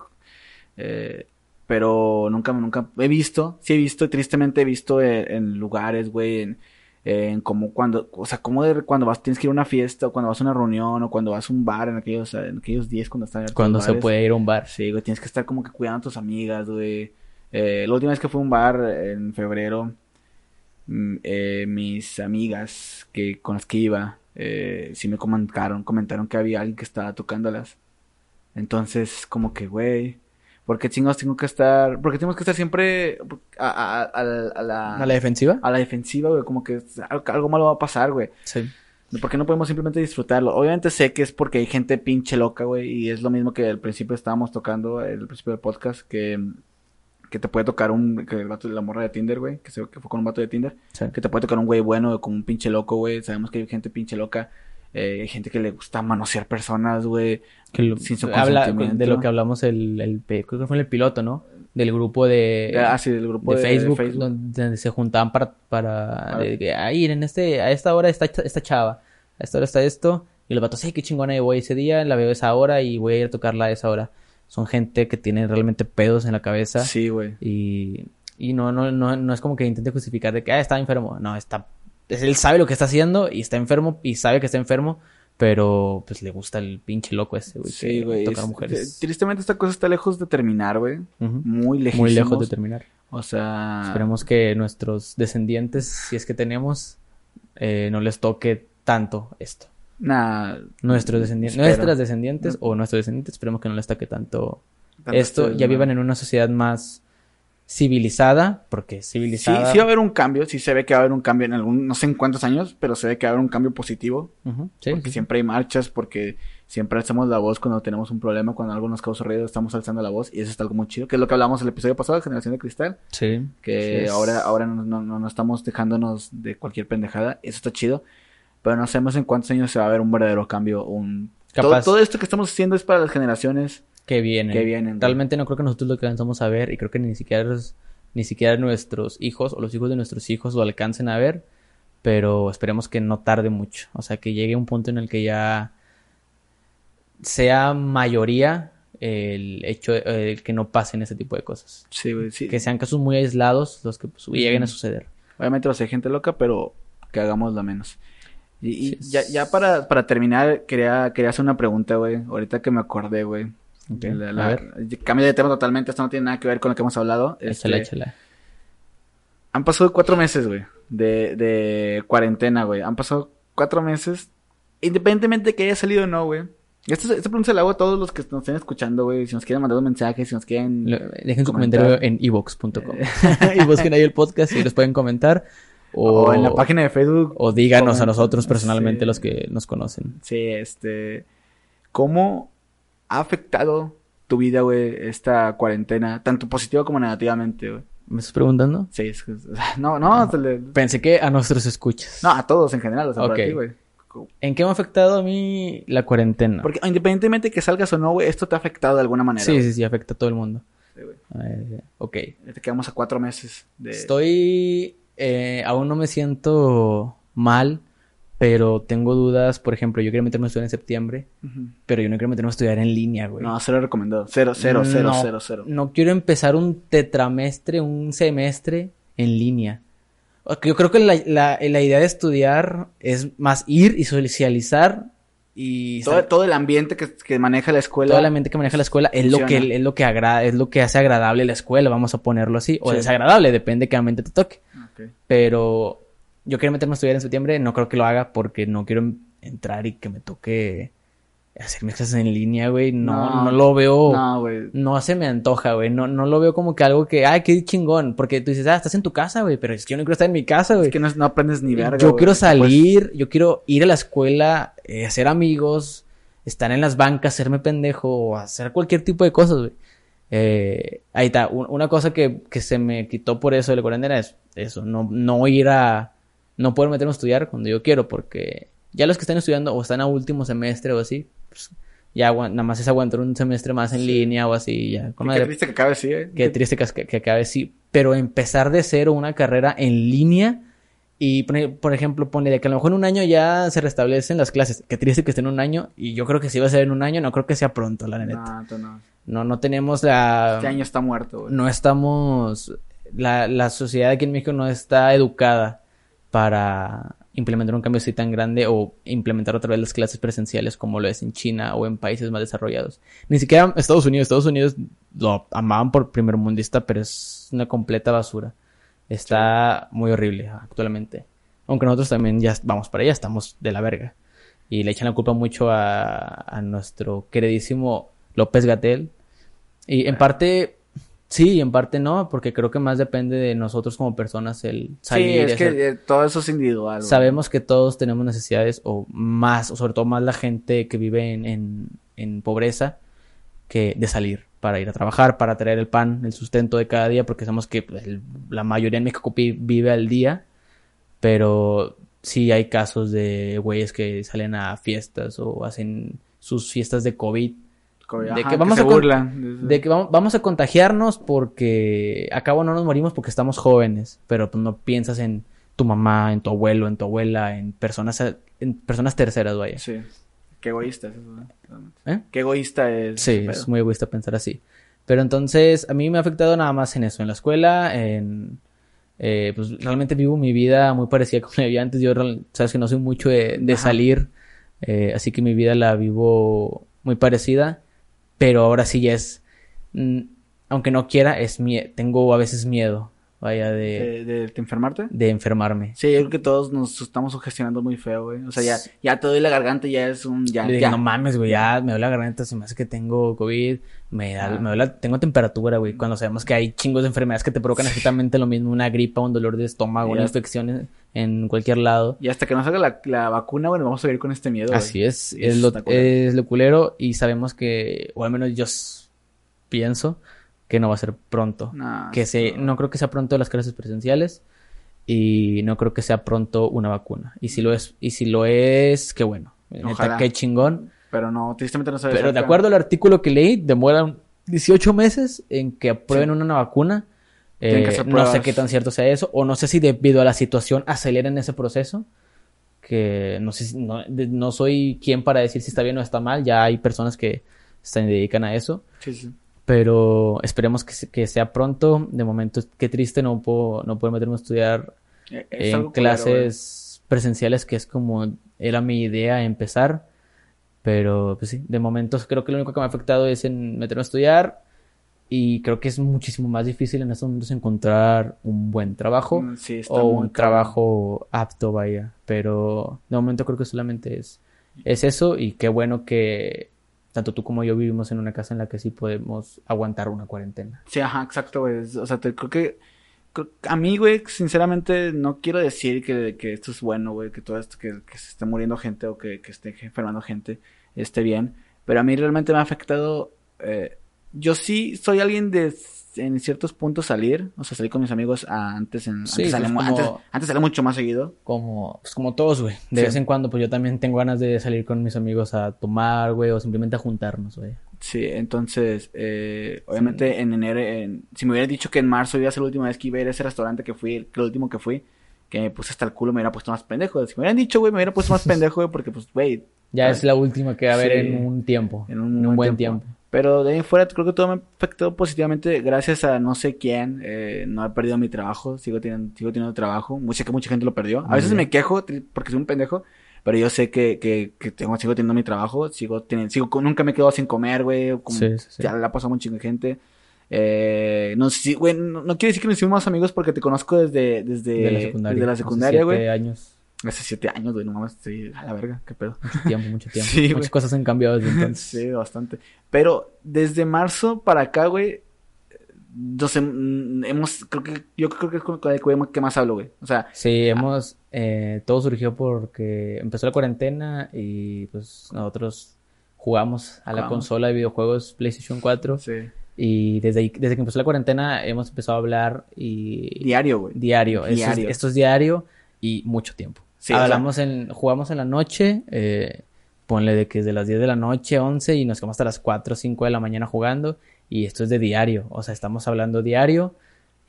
Eh, pero nunca, nunca he visto, sí he visto, tristemente he visto en, en lugares, güey, en, en como cuando, o sea, como de cuando vas, tienes que ir a una fiesta, o cuando vas a una reunión, o cuando vas a un bar en aquellos, en aquellos días cuando están Cuando se bares. puede ir a un bar. Sí, güey, tienes que estar como que cuidando a tus amigas, güey. Eh, la última vez que fui a un bar en febrero, mm, eh, mis amigas que con las que iba, eh, sí me comentaron, comentaron que había alguien que estaba tocándolas. Entonces, como que, güey, ¿por qué chingados tengo que estar? Porque tenemos que estar siempre a, a- a- a la, a la- ¿A la defensiva? a la defensiva, güey, como que algo, algo malo va a pasar, güey. Sí. ¿Por qué no podemos simplemente disfrutarlo? Obviamente sé que es porque hay gente pinche loca, güey, y es lo mismo que al principio estábamos tocando, el principio del podcast, que, que te puede tocar un, que el vato de la morra de Tinder, güey, que, se, que fue con un vato de Tinder, Sí. que te puede tocar un güey bueno con un pinche loco, güey, sabemos que hay gente pinche loca, eh, hay gente que le gusta manosear personas, güey, sin su habla de lo que hablamos el, el creo que fue el piloto, ¿no? Del grupo de, ah, sí, del grupo de, de, Facebook, de Facebook. donde se juntaban para, para Ah. de que, "Ay, en este, a esta hora está esta chava, a esta hora está esto, y los vatos, sí, qué chingona yo voy ese día, la veo a esa hora y voy a ir a tocarla a esa hora. Son gente que tiene realmente pedos en la cabeza Sí, güey. y, y no, no, no, no es como que intente justificar de que, ah, está enfermo. No, está, es- él sabe lo que está haciendo y está enfermo y sabe que está enfermo, pero pues le gusta el pinche loco ese, güey, Sí, güey. tocar es- mujeres. Tristemente esta cosa está lejos de terminar, güey. Muy lejos. Muy lejos de terminar. O sea... Esperemos que nuestros descendientes, si es que tenemos, eh, no les toque tanto esto. Nah, Nuestros descendientes, espero. nuestras descendientes o nuestros descendientes, esperemos que no les toque tanto Tanto esto. Ya vivan en una sociedad más civilizada, porque Sí, civilizada. sí va a haber un cambio, sí se ve que va a haber un cambio en algún, no sé en cuántos años, pero se ve que va a haber un cambio positivo, sí, porque sí, sí. siempre hay marchas, porque siempre alzamos la voz cuando tenemos un problema, cuando algo nos causa ruido, estamos alzando la voz, y eso está algo muy chido, que es lo que hablamos el episodio pasado, de Generación de Cristal, Sí. que Sí, ahora, ahora no, no- no estamos dejándonos de cualquier pendejada, eso está chido, pero no sabemos en cuántos años se va a ver un verdadero cambio, un... Todo, Capaz. todo esto que estamos haciendo es para las generaciones que vienen. que vienen. Realmente no creo que nosotros lo alcanzamos a ver y creo que ni siquiera los- ni siquiera nuestros hijos o los hijos de nuestros hijos lo alcancen a ver, pero esperemos que no tarde mucho, o sea, que llegue un punto en el que ya sea mayoría el hecho de el que no pasen ese tipo de cosas, Sí, sí. que sean casos muy aislados los que pues, lleguen a suceder. Obviamente va a ser gente loca, pero que hagamos la menos. Y, y ya, ya para, para terminar, quería, quería hacer una pregunta, güey. Ahorita que me acordé, güey. Ok, La- a la- ver. Cambio de tema totalmente, esto no tiene nada que ver con lo que hemos hablado. Este, Échala, échala. Han pasado cuatro meses, güey, de, de cuarentena, güey. Han pasado cuatro meses, independientemente de que haya salido o no, güey. Esta, esta pregunta se la hago a todos los que nos estén escuchando, güey. Si nos quieren mandar un mensaje, si nos quieren... Lo- Dejen su comentar. comentario en evox.com y busquen ahí el podcast y los pueden comentar. O, O, en la página de Facebook. o díganos a nosotros personalmente Sí. los que nos conocen. Sí, este. ¿Cómo ha afectado tu vida, güey, esta cuarentena? Tanto positiva como negativamente, güey. ¿Me estás preguntando? Sí, es que- No, no, se le- Pensé que a nuestros escuchas. no, a todos en general, o sea, para Ok. ti, güey. ¿En qué me ha afectado a mí la cuarentena? Porque independientemente de que salgas o no, güey, esto te ha afectado de alguna manera. sí, sí, sí, afecta a todo el mundo. Sí, güey. Ok. Te quedamos a cuatro meses de. Estoy... eh, aún no me siento mal, pero tengo dudas. Por ejemplo, yo quería meterme a estudiar en septiembre, pero yo no quiero meterme a estudiar en línea, güey. No, cero recomendado. Cero, cero, cero, No, cero, cero. No quiero empezar un tetramestre, un semestre en línea. Yo creo que la, la- la idea de estudiar es más ir y socializar y Todo, todo el ambiente que, que maneja la escuela. toda la mente que maneja la escuela es lo que es lo que agrada, es lo que hace agradable la escuela, vamos a ponerlo así, o Sí. desagradable, depende de qué ambiente te toque. Pero yo quiero meterme a estudiar en septiembre, no creo que lo haga porque no quiero en- entrar y que me toque hacer mis clases en línea, güey. No, No. no, lo veo. No, güey. No se me antoja, güey. No, no lo veo como que algo que, ay, qué chingón. Porque tú dices, ah, estás en tu casa, güey. Pero es que yo no quiero estar en mi casa, güey. Es que no, no aprendes ni verga. yo quiero Pues, salir, yo quiero ir a la escuela, eh, hacer amigos, estar en las bancas, hacerme pendejo o hacer cualquier tipo de cosas, güey. Eh, ahí está, Un- una cosa que, que se me quitó por eso de la cuarentena es eso, no, no ir a, no poder meterme a estudiar cuando yo quiero, porque ya los que están estudiando o están a último semestre o así, pues, ya nada más es aguantar un semestre más en línea o así, ya. con Qué madre. triste que acabe así, eh. Qué triste que, que, que acabe sí. Pero empezar de cero una carrera en línea y, por ejemplo, ponle de que a lo mejor en un año ya se restablecen las clases. Qué triste que esté en un año y yo creo que si va a ser en un año, no creo que sea pronto, la neta. No, no. No, no tenemos la... Este año está muerto, güey. No estamos... La, la sociedad aquí en México no está educada para implementar un cambio así tan grande o implementar otra vez las clases presenciales como lo es en China o en países más desarrollados. Ni siquiera Estados Unidos. Estados Unidos lo amaban por primer mundista, pero es una completa basura. Está muy horrible actualmente. Aunque nosotros también ya vamos para allá, estamos de la verga. Y le echan la culpa mucho a, a nuestro queridísimo López Gatel. Y en parte sí, y en parte no, porque creo que más depende de nosotros como personas el salir. Sí, es hacer- que eh, todo eso es individual, güey. Sabemos que todos tenemos necesidades, o más, o sobre todo más la gente que vive en, en, en pobreza, que de salir para ir a trabajar, para traer el pan, el sustento de cada día, porque sabemos que el- la mayoría en México vive al día, pero sí hay casos de güeyes que salen a fiestas o hacen sus fiestas de COVID Como- de ajá, que vamos se a de que vamos, vamos a contagiarnos porque a cabo no nos morimos porque estamos jóvenes, pero pues no piensas en tu mamá, en tu abuelo, en tu abuela, en personas en personas terceras, vaya. Sí. Qué egoísta es eso. ¿Eh? Qué egoísta es. Sí, es muy egoísta pensar así. Pero entonces a mí me ha afectado nada más en eso, en la escuela, en eh, pues realmente vivo mi vida muy parecida como la vivía antes. Yo sabes que no soy mucho de, salir, eh, así que mi vida la vivo muy parecida, pero ahora sí ya es, mm, aunque no quiera, es mie tengo a veces miedo, vaya, de, ¿De, de, de enfermarte? de enfermarme. Sí, yo creo que todos nos estamos sugestionando muy feo, güey. O sea, ya, ya te doy la garganta y ya es un... Ya, Le digo, ya. no mames, güey, ya me duele la garganta, se me hace que tengo COVID, me da, Ah. me duele, tengo temperatura, güey, cuando sabemos que hay chingos de enfermedades que te provocan exactamente lo mismo, una gripa, un dolor de estómago, una infección en, cualquier lado. Y hasta que no salga la, la vacuna, bueno, vamos a vivir con este miedo, güey. Así es, es lo, culero. es lo culero y sabemos que, o al menos yo pienso que no va a ser pronto. Nah, que se, no creo que sea pronto las clases presenciales y no creo que sea pronto una vacuna. Y si lo es, y si lo es, qué bueno. Neta, Ojalá. qué chingón. Pero no, tristemente no sabes. Pero de acuerdo al artículo que leí, demoran 18 meses en que aprueben una vacuna. Que Eh, hacer no sé qué tan cierto sea eso, o no sé si debido a la situación aceleren ese proceso. Que no sé no, no soy quien para decir si está bien o está mal, ya hay personas que se dedican a eso. Sí, sí. Pero esperemos que, que sea pronto. De momento, qué triste no puedo, no puedo meterme a estudiar Eh, es en clases presenciales, que es como era mi idea empezar. Pero, pues sí, de momento creo que lo único que me ha afectado es en meterme a estudiar. Y creo que es muchísimo más difícil en estos momentos encontrar un buen trabajo. Mm, Sí, o un trabajo apto, vaya. Pero de momento creo que solamente es, es eso. Y qué bueno que tanto tú como yo vivimos en una casa en la que sí podemos aguantar una cuarentena. Sí, ajá, exacto, güey. O sea, te, creo que... A mí, güey, sinceramente, no quiero decir que, que esto es bueno, güey, que todo esto, que, que se esté muriendo gente o que, que esté enfermando gente esté bien. Pero a mí realmente me ha afectado... eh, yo sí soy alguien de en ciertos puntos salir, o sea, salir con mis amigos a- antes, en, Sí, antes, pues, mu- como- antes, antes salía mucho más seguido. Como, pues como todos, güey. De Sí. vez en cuando, pues yo también tengo ganas de salir con mis amigos a tomar, güey, o simplemente a juntarnos, güey. Sí, entonces, eh, obviamente en enero, en- si me hubieran dicho que en marzo iba a ser la última vez que iba a ir a ese restaurante que fui, el, el último que fui, que me puse hasta el culo, me hubiera puesto más pendejo. Si me hubieran dicho, güey, me hubiera puesto más pendejo, güey, porque pues, güey, Ya Ay. es la última que va a haber en un tiempo. en un, buen tiempo. Pero de ahí fuera creo que todo me afectó positivamente gracias a no sé quién. eh, no he perdido mi trabajo, sigo teniendo, sigo teniendo trabajo. Mu- Sé que mucha gente lo perdió. A veces me quejo porque soy un pendejo, pero yo sé que, que, que tengo, sigo teniendo mi trabajo, sigo teniendo, sigo, nunca me he quedado sin comer, güey. Sí, sí, sí. Ya la ha pasado un chingo de gente. Eh, no si, güey, no, no quiere decir que nos hicimos amigos porque te conozco desde, desde, de la secundaria. desde la secundaria, güey. años. Hace siete años, güey, no mames, sí, a la verga, qué pedo. Mucho tiempo, mucho tiempo. Sí, güey. Muchas cosas han cambiado desde entonces. Sí, bastante. Pero desde marzo para acá, güey, nos hem- hemos, creo que, yo creo que es con el que más hablo, güey. O sea, Sí, hemos, eh, todo surgió porque empezó la cuarentena y pues nosotros jugamos a la consola de videojuegos PlayStation 4 Sí. y desde, ahí- desde que empezó la cuarentena hemos empezado a hablar y Diario, güey. diario, Esto, es, Diario. esto es diario y mucho tiempo. Sí, o sea- Hablamos en, jugamos en la noche, eh, ponle de que es de las 10 de la noche, 11 y nos quedamos hasta las 4 o 5 de la mañana jugando y esto es de diario, o sea, estamos hablando diario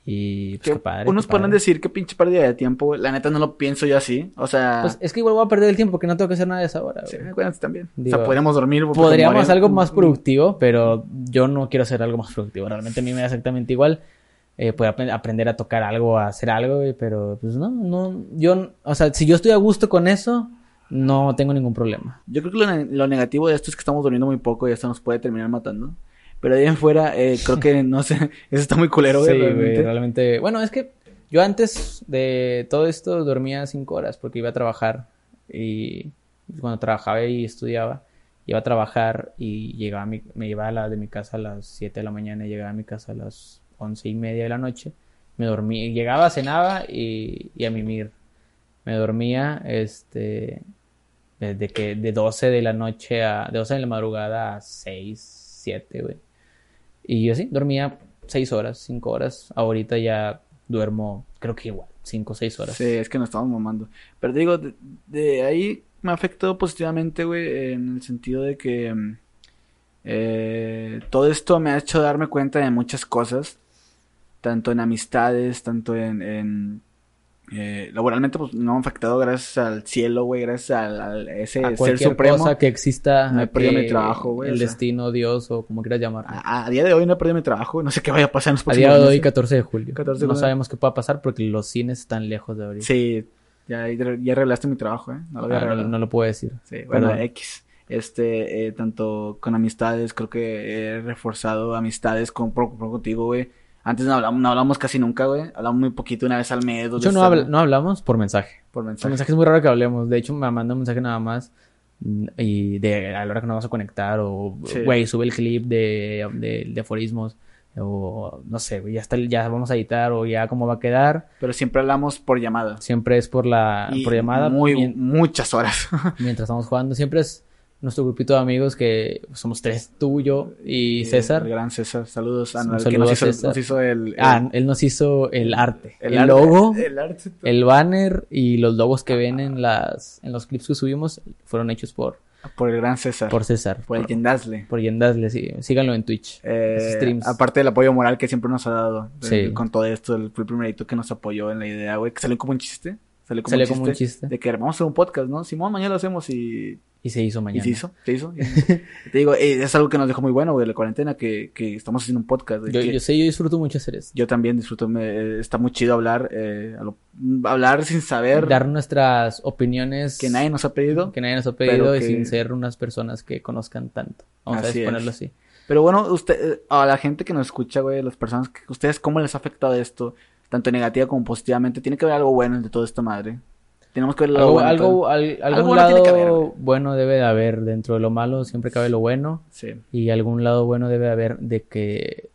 y pues Que qué padre. unos qué pueden decir que pinche pérdida de tiempo. La neta no lo pienso yo así. O sea, Pues es que igual voy a perder el tiempo porque no tengo que hacer nada de esa hora. sí, acuérdense también. o sea, podríamos dormir. Podríamos hacer algo más productivo, pero yo no quiero hacer algo más productivo. Realmente a mí me da exactamente igual. Eh, poder aprender a tocar algo, a hacer algo, güey, pero pues no, no, yo, o sea, si yo estoy a gusto con eso, no tengo ningún problema. Yo creo que lo, ne- lo negativo de esto es que estamos durmiendo muy poco y esto nos puede terminar matando. Pero de ahí en fuera, eh, creo que, no sé, eso está muy culero, güey, Sí, güey, realmente. realmente. Bueno, es que yo antes de todo esto dormía cinco horas porque iba a trabajar y cuando trabajaba y estudiaba, iba a trabajar y llegaba a mi, me iba a la de mi casa a las 7 de la mañana y llegaba a mi casa a las once y media de la noche. Me dormía, llegaba, cenaba y, y a mimir. Me dormía, este, desde que de 12 de la noche a, de 12 de la madrugada a 6, 7, güey. Y yo sí, dormía 6 horas, 5 horas. Ahorita ya duermo, creo que igual, 5 o 6 horas. Sí, es que nos estamos mamando. Pero digo, de, de ahí me afectó positivamente, güey, en el sentido de que mm, eh, todo esto me ha hecho darme cuenta de muchas cosas, tanto en amistades, tanto en, en, eh, laboralmente, pues no me ha afectado gracias al cielo, güey, gracias al, al ese a ser supremo. cosa que exista, No he perdido mi trabajo, güey, el o sea. destino, Dios o como quieras llamarlo. A, a día de hoy no he perdido mi trabajo, no sé qué vaya a pasar en los A día de hoy, meses. 14 de julio. 14 de no sabemos qué pueda pasar porque los cines están lejos de abrir. Sí, ya, ya arreglaste mi trabajo, ¿eh? No lo había Ah, no, no lo puedo decir. Sí, bueno, Perdón. X. Este, eh, tanto con amistades, creo que he reforzado amistades con, por- por contigo, güey. Antes no hablamos, no hablamos casi nunca, güey. Hablamos muy poquito, una vez al mes, dos De hecho, veces no, mes, no hablamos por mensaje. por mensaje. mensaje es muy raro que hablemos. De hecho, me manda un mensaje nada más. mm, Y de a la hora que nos vamos a conectar. O, Sí. güey, sube el clip de, de, de aforismos. O no sé, güey, ya está, ya vamos a editar. O ya cómo va a quedar. Pero siempre hablamos por llamada. Siempre es por la Y por llamada. Muy, muchas horas. mientras estamos jugando. Siempre es nuestro grupito de amigos que somos tres, tú, yo y El César. gran César. Saludos. El que saludo nos a hizo, César. nos hizo el, el- Ah, él nos hizo el arte. El, arte- logo, El arte. el banner y los logos que ven en las en los clips que subimos fueron hechos por, Por el gran César. por César. Por el Yendazle. por Yendazle, sí. Síganlo en Twitch. Eh, streams. aparte del apoyo moral que siempre nos ha dado eh, Sí. con todo esto, el, fue el primerito que nos apoyó en la idea, güey, que salió como un chiste. Salió como, Salió un, como chiste un chiste. de que vamos a hacer un podcast, ¿no? Simón, mañana lo hacemos y, Y se hizo y mañana. se hizo, se hizo. Y- te digo, eh, es algo que nos dejó muy bueno, güey, la cuarentena, que, que estamos haciendo un podcast. Yo, que yo sé, yo disfruto mucho hacer esto. yo también disfruto, me, eh, está muy chido hablar, eh, lo- hablar sin saber Dar nuestras opiniones que nadie nos ha pedido. que nadie nos ha pedido y que- sin ser unas personas que conozcan tanto. Vamos Así a ponerlo así. Pero bueno, usted, eh, a la gente que nos escucha, güey, las personas, que, ¿ustedes cómo les ha afectado esto? Tanto negativa como positivamente. Tiene que haber algo bueno de toda esta madre. Tenemos que ver Algo, bueno. de todo. algo, al- algún bueno haber, lado bueno debe de haber dentro de lo malo, siempre cabe lo bueno. Sí. Y algún lado bueno debe haber de que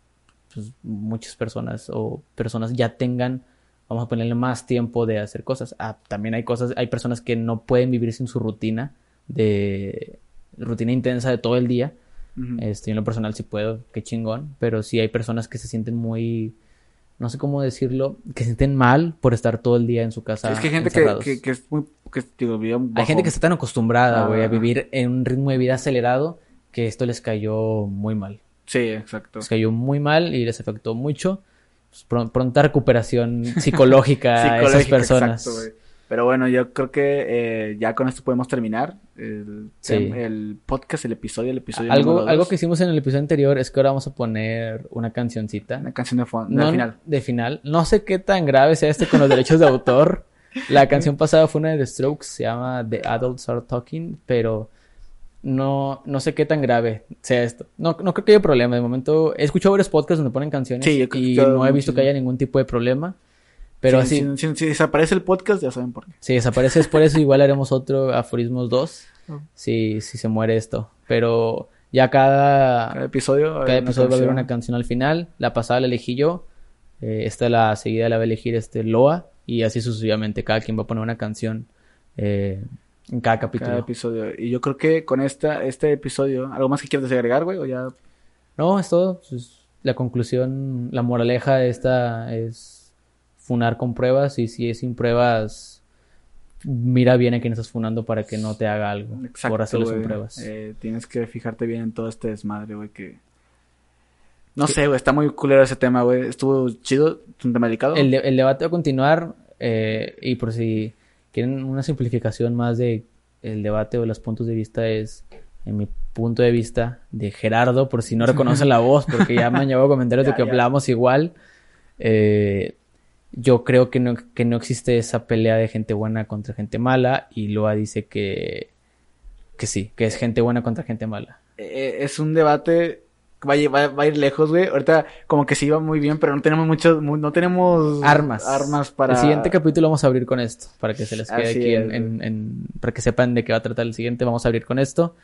pues, muchas personas o personas ya tengan, vamos a ponerle más tiempo de hacer cosas. Ah, también hay cosas, hay personas que no pueden vivir sin su rutina de rutina intensa de todo el día. Ujú. Este, yo en lo personal sí puedo, qué chingón, pero sí hay personas que se sienten muy, no sé cómo decirlo, que se sienten mal por estar todo el día en su casa. es que hay gente que, que, que es muy... Que, digo, Hay gente que está tan acostumbrada, Ah, güey, a vivir en un ritmo de vida acelerado que esto les cayó muy mal. Sí, exacto. Les cayó muy mal y les afectó mucho. Pues, pron- pronta recuperación psicológica a esas Psicológica, personas. exacto. Pero bueno, yo creo que eh, ya con esto podemos terminar el, Sí. el podcast, el episodio, el episodio Algo, algo que hicimos en el episodio anterior es que ahora vamos a poner una cancioncita. Una canción de fondo, No, al final. de final. No sé qué tan grave sea este con los derechos de autor. La canción pasada fue una de The Strokes, se llama The Adults Are Talking, pero no, no sé qué tan grave sea esto. No, no creo que haya problema. De momento, he escuchado varios podcasts donde ponen canciones Sí, y no he visto muchísimo. que haya ningún tipo de problema. Pero si, así, si- si- si desaparece el podcast, ya saben por qué. si desaparece por eso, igual haremos otro Aforismos 2, Oh. si, si se muere esto. Pero ya cada, Cada episodio, cada episodio va a haber una canción al final. La pasada la elegí yo. eh, esta la seguida la va a elegir este Loa. Y así sucesivamente. Cada quien va a poner una canción eh, En cada capítulo. cada episodio. Y yo creo que con esta, este episodio, ¿algo más que quieres agregar, güey? O ya. No, es todo. Pues, la conclusión, la moraleja de esta es funar con pruebas y si es sin pruebas, mira bien a quién estás funando para que no te haga algo por hacerlo sin pruebas. Eh, tienes que fijarte bien en todo este desmadre, güey, que... No sé, güey, está muy culero ese tema, güey. Estuvo chido, es un tema delicado. El, de- el debate va a continuar eh, y por si quieren una simplificación más de el debate o los puntos de vista es en mi punto de vista de Gerardo, por si no reconocen la voz, porque ya me han llevado comentarios de Ya, que ya. hablamos igual. Eh, yo creo que no, que no existe esa pelea de gente buena contra gente mala y Loa dice que, que sí, que es gente buena contra gente mala. Eh, es un debate que va a, va, a ir lejos, güey. Ahorita como que sí iba muy bien, pero no tenemos muchos, mu- no tenemos... Armas. Armas para... El siguiente capítulo vamos a abrir con esto, para que se les quede Así aquí en, es, en- en- para que sepan de qué va a tratar el siguiente. Vamos a abrir con esto,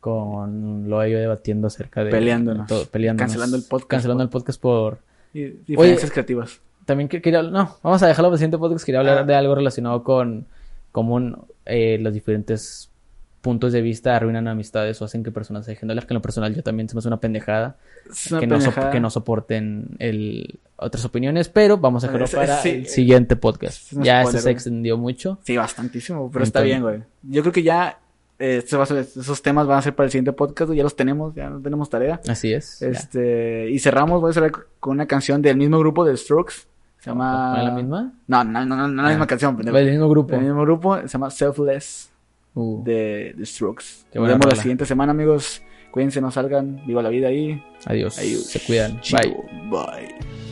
con lo yo debatiendo acerca de Peleándonos. todo, peleándonos. Cancelando el podcast Cancelando por- el podcast por Diferencias Oye, creativas. También que- quería no, vamos a dejarlo para el siguiente podcast, quería hablar Ah. de algo relacionado con cómo eh, los diferentes puntos de vista arruinan amistades o hacen que personas se dejen de hablar, que en lo personal yo también se me hace una pendejada una que no, pendejada. que no soporten el, otras opiniones, pero vamos a dejarlo Es- para sí. el siguiente podcast. Es Ya spoiler, se extendió mucho. Sí, bastantísimo, pero está bien, güey. Yo creo que ya eh, este va a ser- esos temas van a ser para el siguiente podcast, ya los tenemos, ya no tenemos tarea. Así es. ya. Este, y cerramos, voy a cerrar con una canción del mismo grupo de Strokes. Se llama... ¿No es la misma? No, no, no, no, no la misma Ah, canción, pendejo. Del mismo grupo. Del mismo grupo, se llama Selfless Uh, de, de Strokes. Nos vemos la siguiente semana, amigos. Cuídense, no salgan. Viva la vida ahí. adiós. Adiós. Se cuidan. Bye. Bye.